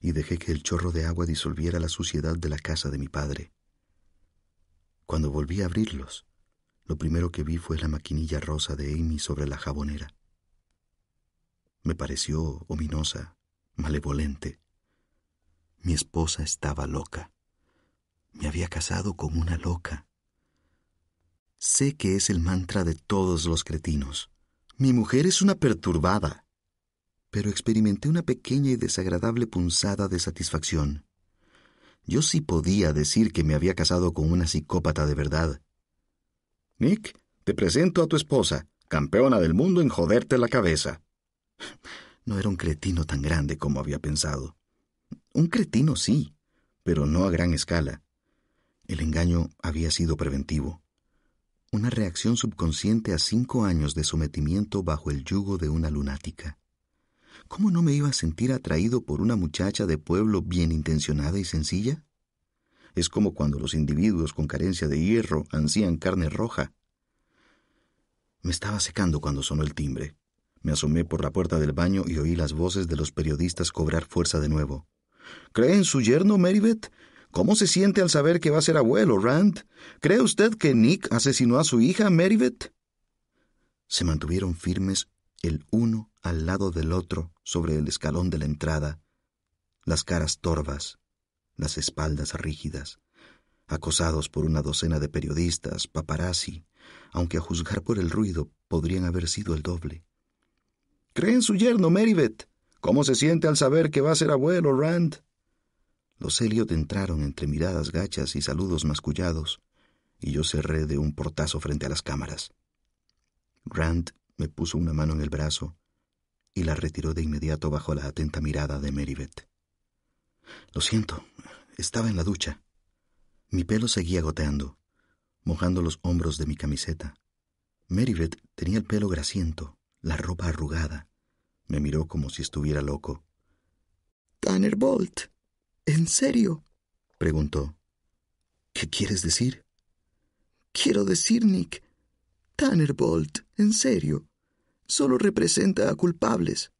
y dejé que el chorro de agua disolviera la suciedad de la casa de mi padre. Cuando volví a abrirlos, lo primero que vi fue la maquinilla rosa de Amy sobre la jabonera. Me pareció ominosa, malevolente. Mi esposa estaba loca. Me había casado con una loca. Sé que es el mantra de todos los cretinos. Mi mujer es una perturbada pero experimenté una pequeña y desagradable punzada de satisfacción. Yo sí podía decir que me había casado con una psicópata de verdad. Nick, te presento a tu esposa, campeona del mundo en joderte la cabeza. No era un cretino tan grande como había pensado. Un cretino sí, pero no a gran escala. El engaño había sido preventivo. Una reacción subconsciente a cinco años de sometimiento bajo el yugo de una lunática. ¿cómo no me iba a sentir atraído por una muchacha de pueblo bien intencionada y sencilla? Es como cuando los individuos con carencia de hierro ansían carne roja. Me estaba secando cuando sonó el timbre. Me asomé por la puerta del baño y oí las voces de los periodistas cobrar fuerza de nuevo. ¿Cree en su yerno, Meribeth? ¿Cómo se siente al saber que va a ser abuelo, Rand? ¿Cree usted que Nick asesinó a su hija, Meribeth? Se mantuvieron firmes el uno al lado del otro sobre el escalón de la entrada, las caras torvas, las espaldas rígidas, acosados por una docena de periodistas, paparazzi, aunque a juzgar por el ruido podrían haber sido el doble. ¿Cree en su yerno, Meribeth? ¿Cómo se siente al saber que va a ser abuelo, Rand? Los Elliot entraron entre miradas gachas y saludos mascullados, y yo cerré de un portazo frente a las cámaras. Rand me puso una mano en el brazo y la retiró de inmediato bajo la atenta mirada de Meribeth. Lo siento, estaba en la ducha. Mi pelo seguía goteando, mojando los hombros de mi camiseta. Meribeth tenía el pelo grasiento, la ropa arrugada. Me miró como si estuviera loco. Tanner Bolt. ¿En serio? preguntó. ¿Qué quieres decir? Quiero decir, Nick, Tanner Bolt, en serio. Solo representa a culpables.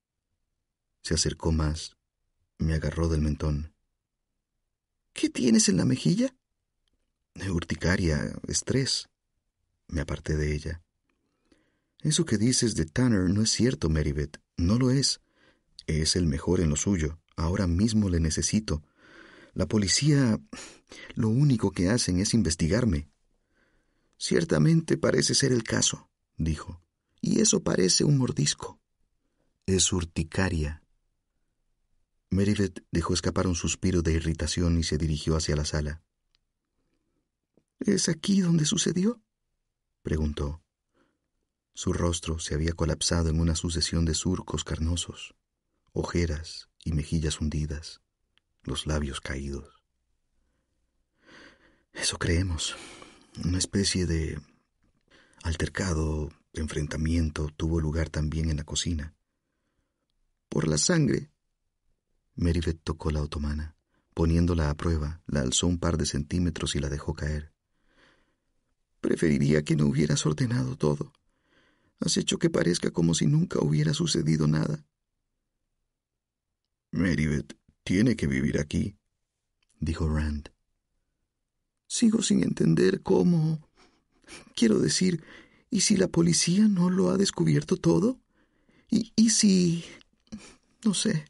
Se acercó más. Me agarró del mentón. ¿Qué tienes en la mejilla? Urticaria, estrés. Me aparté de ella. Eso que dices de Tanner no es cierto, Meribeth. No lo es. Es el mejor en lo suyo. Ahora mismo le necesito. La policía lo único que hacen es investigarme. Ciertamente parece ser el caso, dijo, y eso parece un mordisco. Es urticaria. Meribeth dejó escapar un suspiro de irritación y se dirigió hacia la sala. ¿Es aquí donde sucedió? preguntó. Su rostro se había colapsado en una sucesión de surcos carnosos, ojeras y mejillas hundidas, los labios caídos. Eso creemos. Una especie de altercado, enfrentamiento tuvo lugar también en la cocina. Por la sangre. Meribeth tocó la otomana. Poniéndola a prueba, la alzó un par de centímetros y la dejó caer. Preferiría que no hubieras ordenado todo. Has hecho que parezca como si nunca hubiera sucedido nada. Meribeth tiene que vivir aquí, dijo Rand. Sigo sin entender cómo. Quiero decir, ¿y si la policía no lo ha descubierto todo? ¿Y, y si... no sé.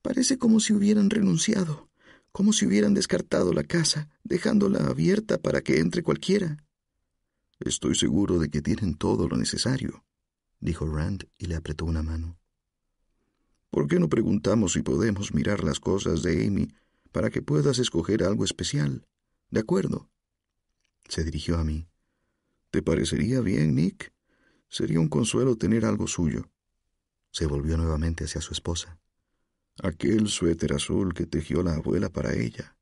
Parece como si hubieran renunciado, como si hubieran descartado la casa, dejándola abierta para que entre cualquiera. Estoy seguro de que tienen todo lo necesario, dijo Rand y le apretó una mano. ¿Por qué no preguntamos si podemos mirar las cosas de Amy para que puedas escoger algo especial? De acuerdo. Se dirigió a mí. ¿Te parecería bien, Nick? Sería un consuelo tener algo suyo. Se volvió nuevamente hacia su esposa. Aquel suéter azul que tejió la abuela para ella.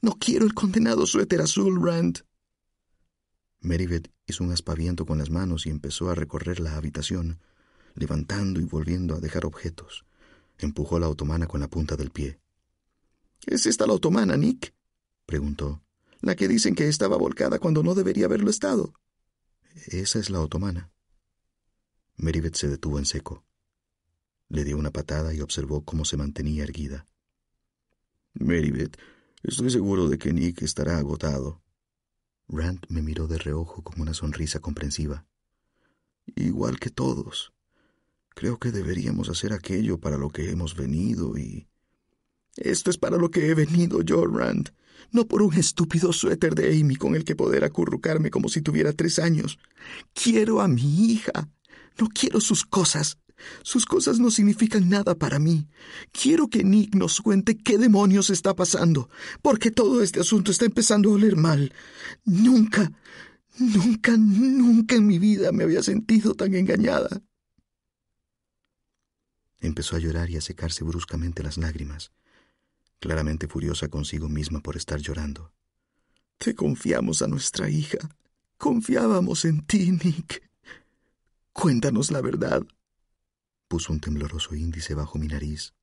No quiero el condenado suéter azul, Rand. Meribeth hizo un aspaviento con las manos y empezó a recorrer la habitación, levantando y volviendo a dejar objetos. Empujó la otomana con la punta del pie. ¿Es esta la otomana, Nick? preguntó. La que dicen que estaba volcada cuando no debería haberlo estado. Esa es la otomana. Meribeth se detuvo en seco. Le dio una patada y observó cómo se mantenía erguida. Meribeth, estoy seguro de que Nick estará agotado. Rand me miró de reojo con una sonrisa comprensiva. Igual que todos. Creo que deberíamos hacer aquello para lo que hemos venido y... Esto es para lo que he venido yo, Rand no por un estúpido suéter de Amy con el que poder acurrucarme como si tuviera tres años. Quiero a mi hija. No quiero sus cosas. Sus cosas no significan nada para mí. Quiero que Nick nos cuente qué demonios está pasando, porque todo este asunto está empezando a oler mal. Nunca, nunca, nunca en mi vida me había sentido tan engañada. Empezó a llorar y a secarse bruscamente las lágrimas claramente furiosa consigo misma por estar llorando. Te confiamos a nuestra hija. Confiábamos en ti, Nick. Cuéntanos la verdad. Puso un tembloroso índice bajo mi nariz.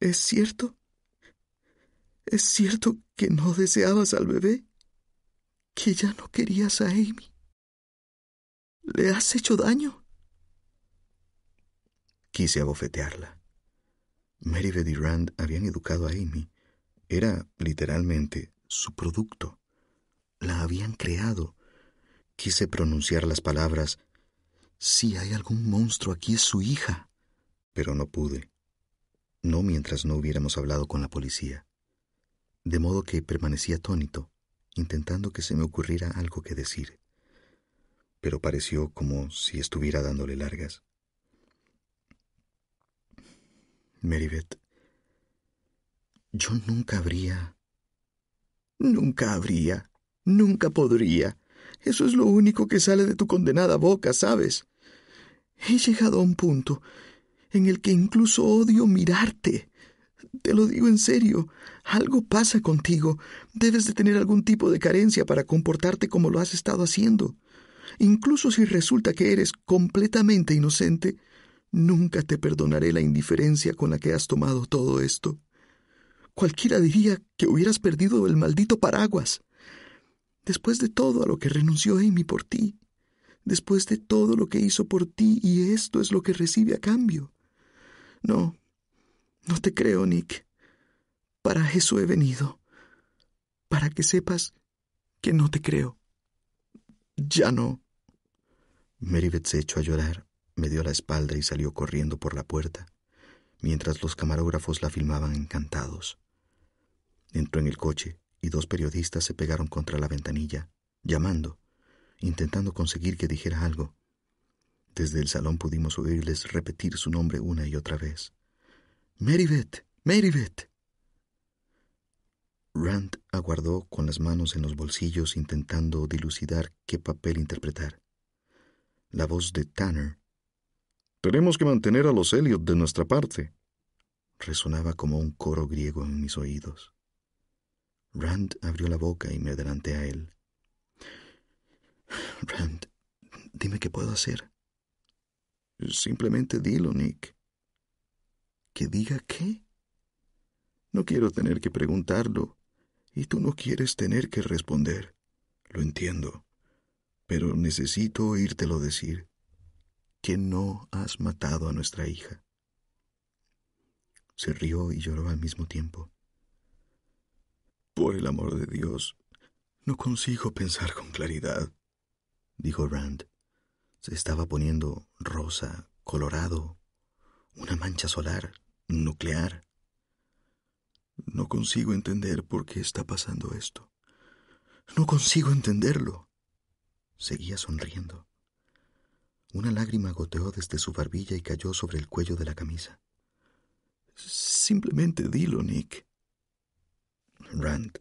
¿Es cierto? ¿Es cierto que no deseabas al bebé? ¿Que ya no querías a Amy? ¿Le has hecho daño? Quise abofetearla. Meribeth y Rand habían educado a Amy, Era, literalmente, su producto. La habían creado. Quise pronunciar las palabras, si hay algún monstruo aquí es su hija. Pero no pude. No mientras no hubiéramos hablado con la policía. De modo que permanecí atónito, intentando que se me ocurriera algo que decir. Pero pareció como si estuviera dándole largas. Meribeth, yo nunca habría... Nunca habría. Nunca podría. Eso es lo único que sale de tu condenada boca, ¿sabes? He llegado a un punto en el que incluso odio mirarte. Te lo digo en serio. Algo pasa contigo. Debes de tener algún tipo de carencia para comportarte como lo has estado haciendo. Incluso si resulta que eres completamente inocente, nunca te perdonaré la indiferencia con la que has tomado todo esto. Cualquiera diría que hubieras perdido el maldito paraguas. Después de todo a lo que renunció Amy por ti, después de todo lo que hizo por ti, y esto es lo que recibe a cambio. No, no te creo, Nick. Para eso he venido. Para que sepas que no te creo. Ya no. Meribeth se echó a llorar, me dio la espalda y salió corriendo por la puerta, mientras los camarógrafos la filmaban encantados. Entró en el coche y dos periodistas se pegaron contra la ventanilla, llamando, intentando conseguir que dijera algo. Desde el salón pudimos oírles repetir su nombre una y otra vez. Meribeth, Meribeth. Rand aguardó con las manos en los bolsillos intentando dilucidar qué papel interpretar. La voz de Tanner. Tenemos que mantener a los Elliot de nuestra parte. Resonaba como un coro griego en mis oídos. Rand abrió la boca y me adelanté a él. Rand, dime qué puedo hacer. Simplemente dilo, Nick. ¿Que diga qué? No quiero tener que preguntarlo, y tú no quieres tener que responder. Lo entiendo, pero necesito oírtelo decir, que no has matado a nuestra hija. Se rió y lloró al mismo tiempo. Por el amor de Dios, no consigo pensar con claridad, dijo Rand. Se estaba poniendo rosa, colorado, una mancha solar, nuclear. No consigo entender por qué está pasando esto. No consigo entenderlo. Seguía sonriendo. Una lágrima goteó desde su barbilla y cayó sobre el cuello de la camisa. Simplemente dilo, Nick. Rand.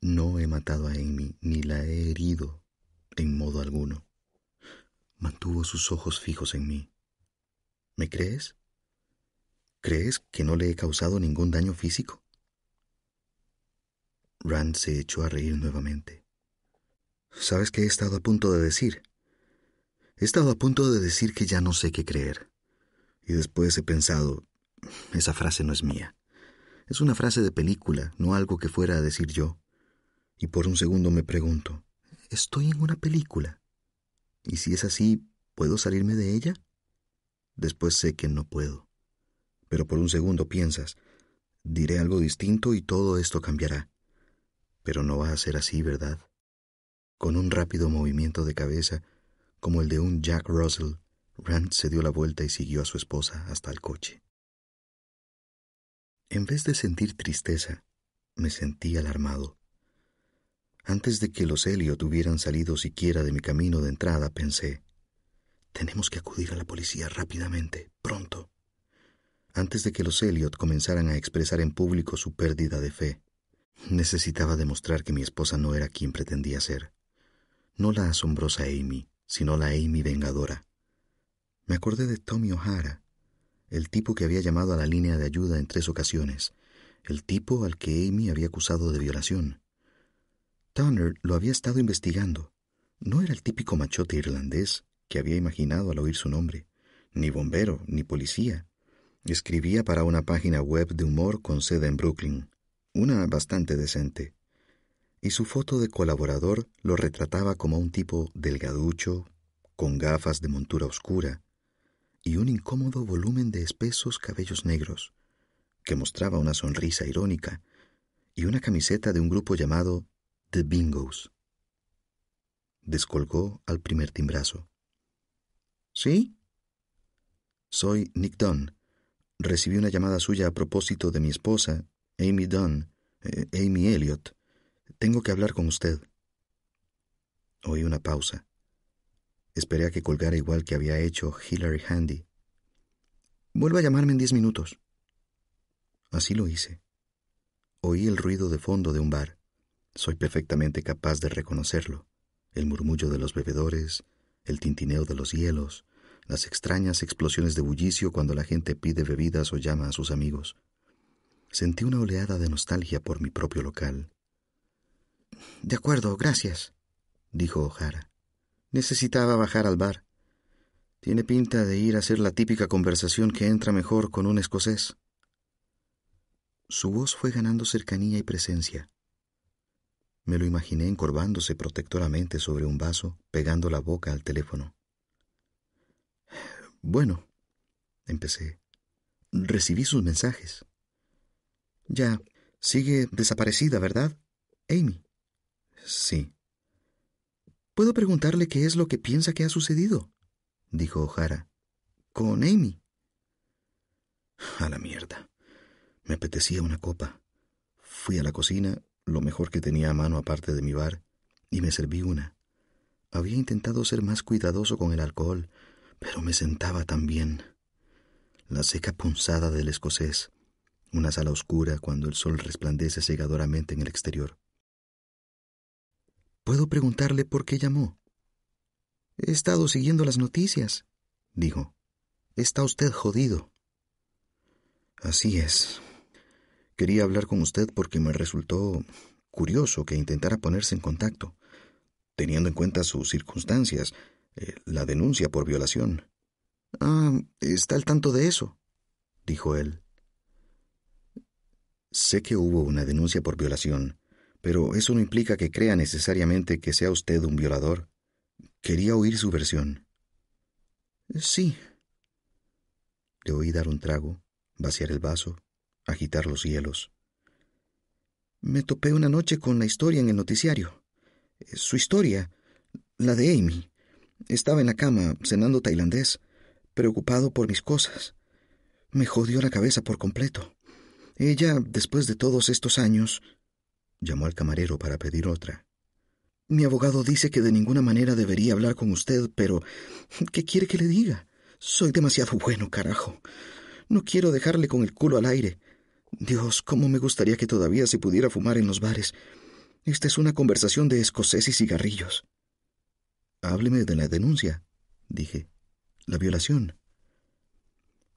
No he matado a Amy ni la he herido en modo alguno. Mantuvo sus ojos fijos en mí. ¿Me crees? ¿Crees que no le he causado ningún daño físico? Rand se echó a reír nuevamente. ¿Sabes qué he estado a punto de decir? He estado a punto de decir que ya no sé qué creer. Y después he pensado, esa frase no es mía. Es una frase de película, no algo que fuera a decir yo. Y por un segundo me pregunto, ¿estoy en una película? Y si es así, ¿puedo salirme de ella? Después sé que no puedo. Pero por un segundo piensas, diré algo distinto y todo esto cambiará. Pero no va a ser así, ¿verdad? Con un rápido movimiento de cabeza, como el de un Jack Russell, Rand se dio la vuelta y siguió a su esposa hasta el coche. En vez de sentir tristeza, me sentí alarmado. Antes de que los Elliot hubieran salido siquiera de mi camino de entrada, pensé, tenemos que acudir a la policía rápidamente, pronto. Antes de que los Elliot comenzaran a expresar en público su pérdida de fe, necesitaba demostrar que mi esposa no era quien pretendía ser. No la asombrosa Amy, sino la Amy vengadora. Me acordé de Tommy O'Hara, el tipo que había llamado a la línea de ayuda en tres ocasiones, el tipo al que Amy había acusado de violación. Tanner lo había estado investigando. No era el típico machote irlandés que había imaginado al oír su nombre, ni bombero, ni policía. Escribía para una página web de humor con sede en Brooklyn, una bastante decente. Y su foto de colaborador lo retrataba como un tipo delgaducho, con gafas de montura oscura, y un incómodo volumen de espesos cabellos negros, que mostraba una sonrisa irónica y una camiseta de un grupo llamado The Bingos. Descolgó al primer timbrazo. ¿Sí? Soy Nick Dunn. Recibí una llamada suya a propósito de mi esposa, Amy Dunn, eh, Amy Elliot. Tengo que hablar con usted. Oí una pausa. Esperé a que colgara igual que había hecho Hillary Handy. Vuelva a llamarme en diez minutos. Así lo hice. Oí el ruido de fondo de un bar. Soy perfectamente capaz de reconocerlo. El murmullo de los bebedores, el tintineo de los hielos, las extrañas explosiones de bullicio cuando la gente pide bebidas o llama a sus amigos. Sentí una oleada de nostalgia por mi propio local. De acuerdo, gracias, dijo O'Hara. Necesitaba bajar al bar. Tiene pinta de ir a hacer la típica conversación que entra mejor con un escocés. Su voz fue ganando cercanía y presencia. Me lo imaginé encorvándose protectoramente sobre un vaso, pegando la boca al teléfono. Bueno, empecé. Recibí sus mensajes. Ya, sigue desaparecida, ¿verdad? Amy. Sí. ¿Puedo preguntarle qué es lo que piensa que ha sucedido? dijo O'Hara. Con Amy. A la mierda. Me apetecía una copa. Fui a la cocina, lo mejor que tenía a mano aparte de mi bar, y me serví una. Había intentado ser más cuidadoso con el alcohol, pero me sentaba tan bien. La seca punzada del escocés, una sala oscura cuando el sol resplandece cegadoramente en el exterior. ¿Puedo preguntarle por qué llamó? He estado siguiendo las noticias, dijo. Está usted jodido. Así es. Quería hablar con usted porque me resultó curioso que intentara ponerse en contacto, teniendo en cuenta sus circunstancias, eh, la denuncia por violación. Ah, está al tanto de eso, dijo él. Sé que hubo una denuncia por violación, pero eso no implica que crea necesariamente que sea usted un violador. Quería oír su versión. Sí. Le oí dar un trago, vaciar el vaso, agitar los hielos. Me topé una noche con la historia en el noticiario. Su historia, la de Amy. Estaba en la cama, cenando tailandés, preocupado por mis cosas. Me jodió la cabeza por completo. Ella, después de todos estos años, Llamó al camarero para pedir otra. Mi abogado dice que de ninguna manera debería hablar con usted, pero ¿qué quiere que le diga? Soy demasiado bueno, carajo. No quiero dejarle con el culo al aire. Dios, cómo me gustaría que todavía se pudiera fumar en los bares. Esta es una conversación de escocés y cigarrillos. Hábleme de la denuncia, dije. La violación.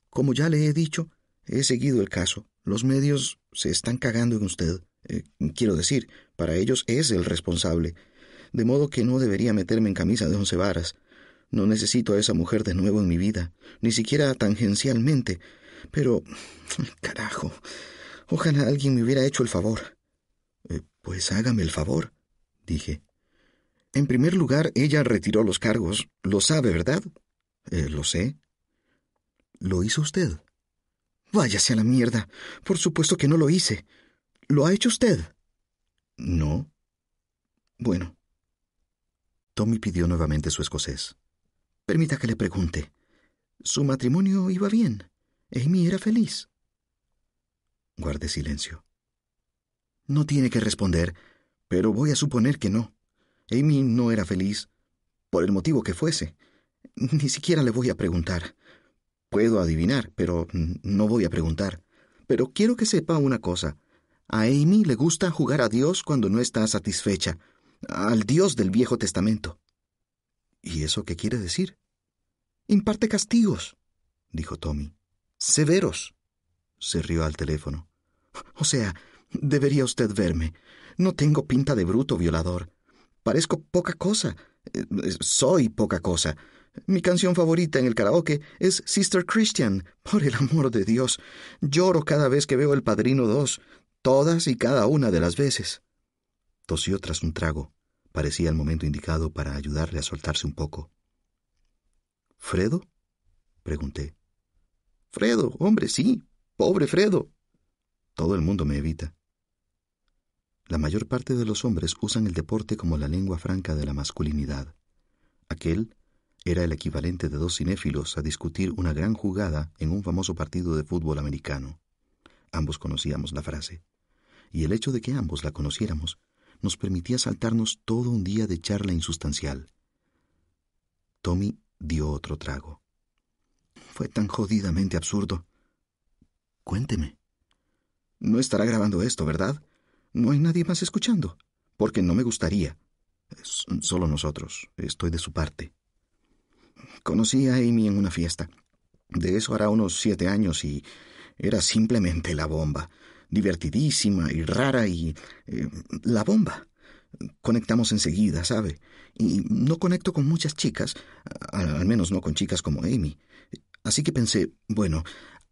Como ya le he dicho, he seguido el caso. Los medios se están cagando en usted. Eh, quiero decir, para ellos es el responsable. De modo que no debería meterme en camisa de once varas. No necesito a esa mujer de nuevo en mi vida, ni siquiera tangencialmente. Pero... carajo. Ojalá alguien me hubiera hecho el favor. Eh, pues hágame el favor, dije. En primer lugar, ella retiró los cargos. Lo sabe, ¿verdad? Eh, lo sé. ¿Lo hizo usted? Váyase a la mierda. Por supuesto que no lo hice. ¿Lo ha hecho usted? No. Bueno. Tommy pidió nuevamente su escocés. Permita que le pregunte. ¿Su matrimonio iba bien? ¿Amy era feliz? Guarde silencio. No tiene que responder, pero voy a suponer que no. Amy no era feliz, por el motivo que fuese. Ni siquiera le voy a preguntar. Puedo adivinar, pero no voy a preguntar. Pero quiero que sepa una cosa. A Amy le gusta jugar a Dios cuando no está satisfecha, al Dios del Viejo Testamento. ¿Y eso qué quiere decir? Imparte castigos, dijo Tommy. Severos. Se rió al teléfono. O sea, debería usted verme. No tengo pinta de bruto violador. Parezco poca cosa. Eh, soy poca cosa. Mi canción favorita en el karaoke es Sister Christian. Por el amor de Dios. Lloro cada vez que veo El Padrino 2 todas y cada una de las veces. Tosió tras un trago. Parecía el momento indicado para ayudarle a soltarse un poco. ¿Fredo? pregunté. Fredo, hombre, sí. Pobre Fredo. Todo el mundo me evita. La mayor parte de los hombres usan el deporte como la lengua franca de la masculinidad. Aquel era el equivalente de dos cinéfilos a discutir una gran jugada en un famoso partido de fútbol americano. Ambos conocíamos la frase, y el hecho de que ambos la conociéramos nos permitía saltarnos todo un día de charla insustancial. Tommy dio otro trago. Fue tan jodidamente absurdo. Cuénteme. No estará grabando esto, ¿verdad? No hay nadie más escuchando, porque no me gustaría. solo nosotros. Estoy de su parte. Conocí a Amy en una fiesta. De eso hará unos siete años y era simplemente la bomba. Divertidísima y rara y... Eh, la bomba. Conectamos enseguida, ¿sabe? Y no conecto con muchas chicas, al menos no con chicas como Amy. Así que pensé, bueno,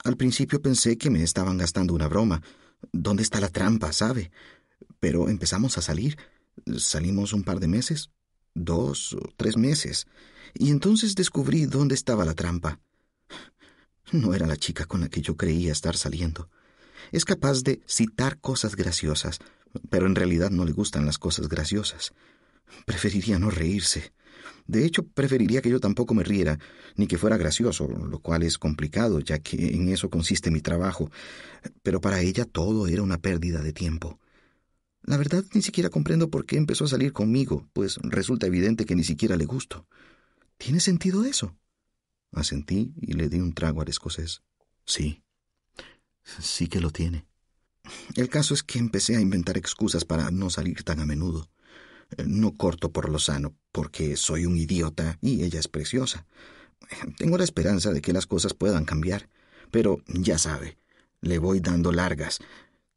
al principio pensé que me estaban gastando una broma, ¿Dónde está la trampa, sabe? Pero empezamos a salir. Salimos un par de meses, dos o tres meses, y entonces descubrí dónde estaba la trampa. No era la chica con la que yo creía estar saliendo. Es capaz de citar cosas graciosas, pero en realidad no le gustan las cosas graciosas. Preferiría no reírse. De hecho, preferiría que yo tampoco me riera, ni que fuera gracioso, lo cual es complicado, ya que en eso consiste mi trabajo. Pero para ella todo era una pérdida de tiempo. La verdad, ni siquiera comprendo por qué empezó a salir conmigo, pues resulta evidente que ni siquiera le gusto. ¿Tiene sentido eso? Asentí y le di un trago al escocés. Sí, sí que lo tiene. El caso es que empecé a inventar excusas para no salir tan a menudo. No corto por lo sano, porque soy un idiota y ella es preciosa. Tengo la esperanza de que las cosas puedan cambiar, pero ya sabe, le voy dando largas.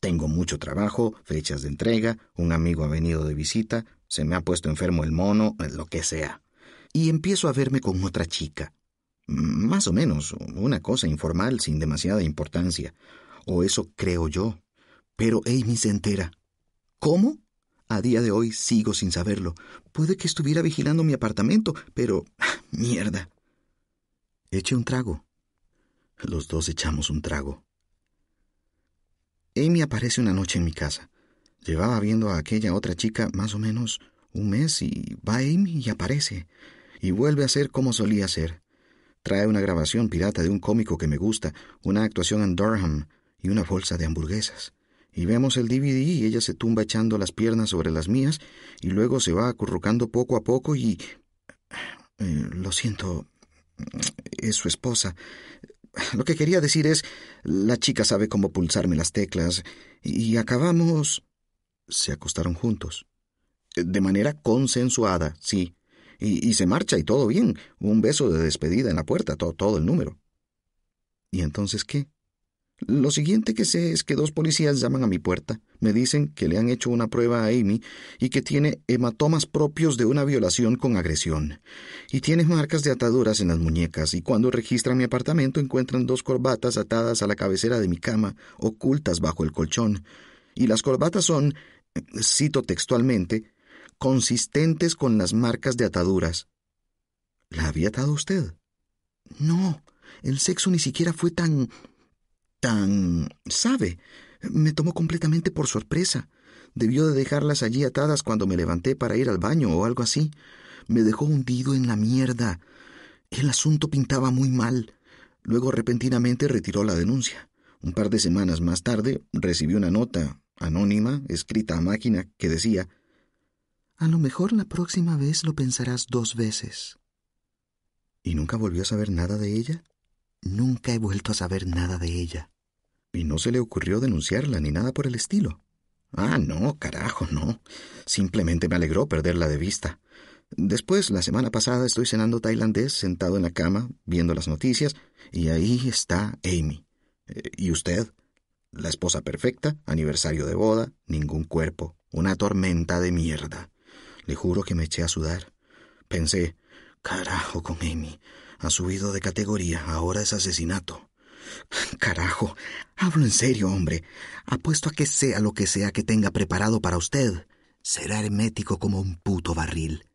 Tengo mucho trabajo, fechas de entrega, un amigo ha venido de visita, se me ha puesto enfermo el mono, lo que sea. Y empiezo a verme con otra chica. Más o menos, una cosa informal sin demasiada importancia. O eso creo yo. Pero Amy se entera. ¿Cómo? A día de hoy sigo sin saberlo. Puede que estuviera vigilando mi apartamento, pero... mierda. Eche un trago. Los dos echamos un trago. Amy aparece una noche en mi casa. Llevaba viendo a aquella otra chica más o menos un mes y va Amy y aparece. Y vuelve a ser como solía ser. Trae una grabación pirata de un cómico que me gusta, una actuación en Durham y una bolsa de hamburguesas y vemos el DVD y ella se tumba echando las piernas sobre las mías y luego se va acurrucando poco a poco y... Eh, lo siento, es su esposa. Lo que quería decir es, la chica sabe cómo pulsarme las teclas y acabamos... Se acostaron juntos. De manera consensuada, sí. Y, se marcha y todo bien. Un beso de despedida en la puerta, todo, todo el número. ¿Y entonces qué? Lo siguiente que sé es que dos policías llaman a mi puerta, me dicen que le han hecho una prueba a Amy y que tiene hematomas propios de una violación con agresión. Y tiene marcas de ataduras en las muñecas y cuando registran mi apartamento encuentran dos corbatas atadas a la cabecera de mi cama, ocultas bajo el colchón. Y las corbatas son, cito textualmente, consistentes con las marcas de ataduras. ¿La había atado usted? No, el sexo ni siquiera fue tan tan... sabe. Me tomó completamente por sorpresa. Debió de dejarlas allí atadas cuando me levanté para ir al baño o algo así. Me dejó hundido en la mierda. El asunto pintaba muy mal. Luego repentinamente retiró la denuncia. Un par de semanas más tarde recibí una nota anónima, escrita a máquina, que decía A lo mejor la próxima vez lo pensarás dos veces. ¿Y nunca volvió a saber nada de ella? Nunca he vuelto a saber nada de ella. ¿Y no se le ocurrió denunciarla ni nada por el estilo? Ah, no, carajo, no. Simplemente me alegró perderla de vista. Después, la semana pasada, estoy cenando tailandés, sentado en la cama, viendo las noticias, y ahí está Amy. Eh, ¿Y usted? La esposa perfecta, aniversario de boda, ningún cuerpo, una tormenta de mierda. Le juro que me eché a sudar. Pensé, carajo con Amy. Ha subido de categoría, ahora es asesinato. Carajo, hablo en serio, hombre. Apuesto a que sea lo que sea que tenga preparado para usted, será hermético como un puto barril.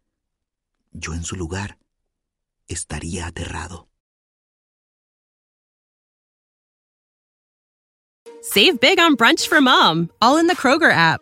Yo en su lugar estaría aterrado. Save big on brunch for mom, all in the Kroger app.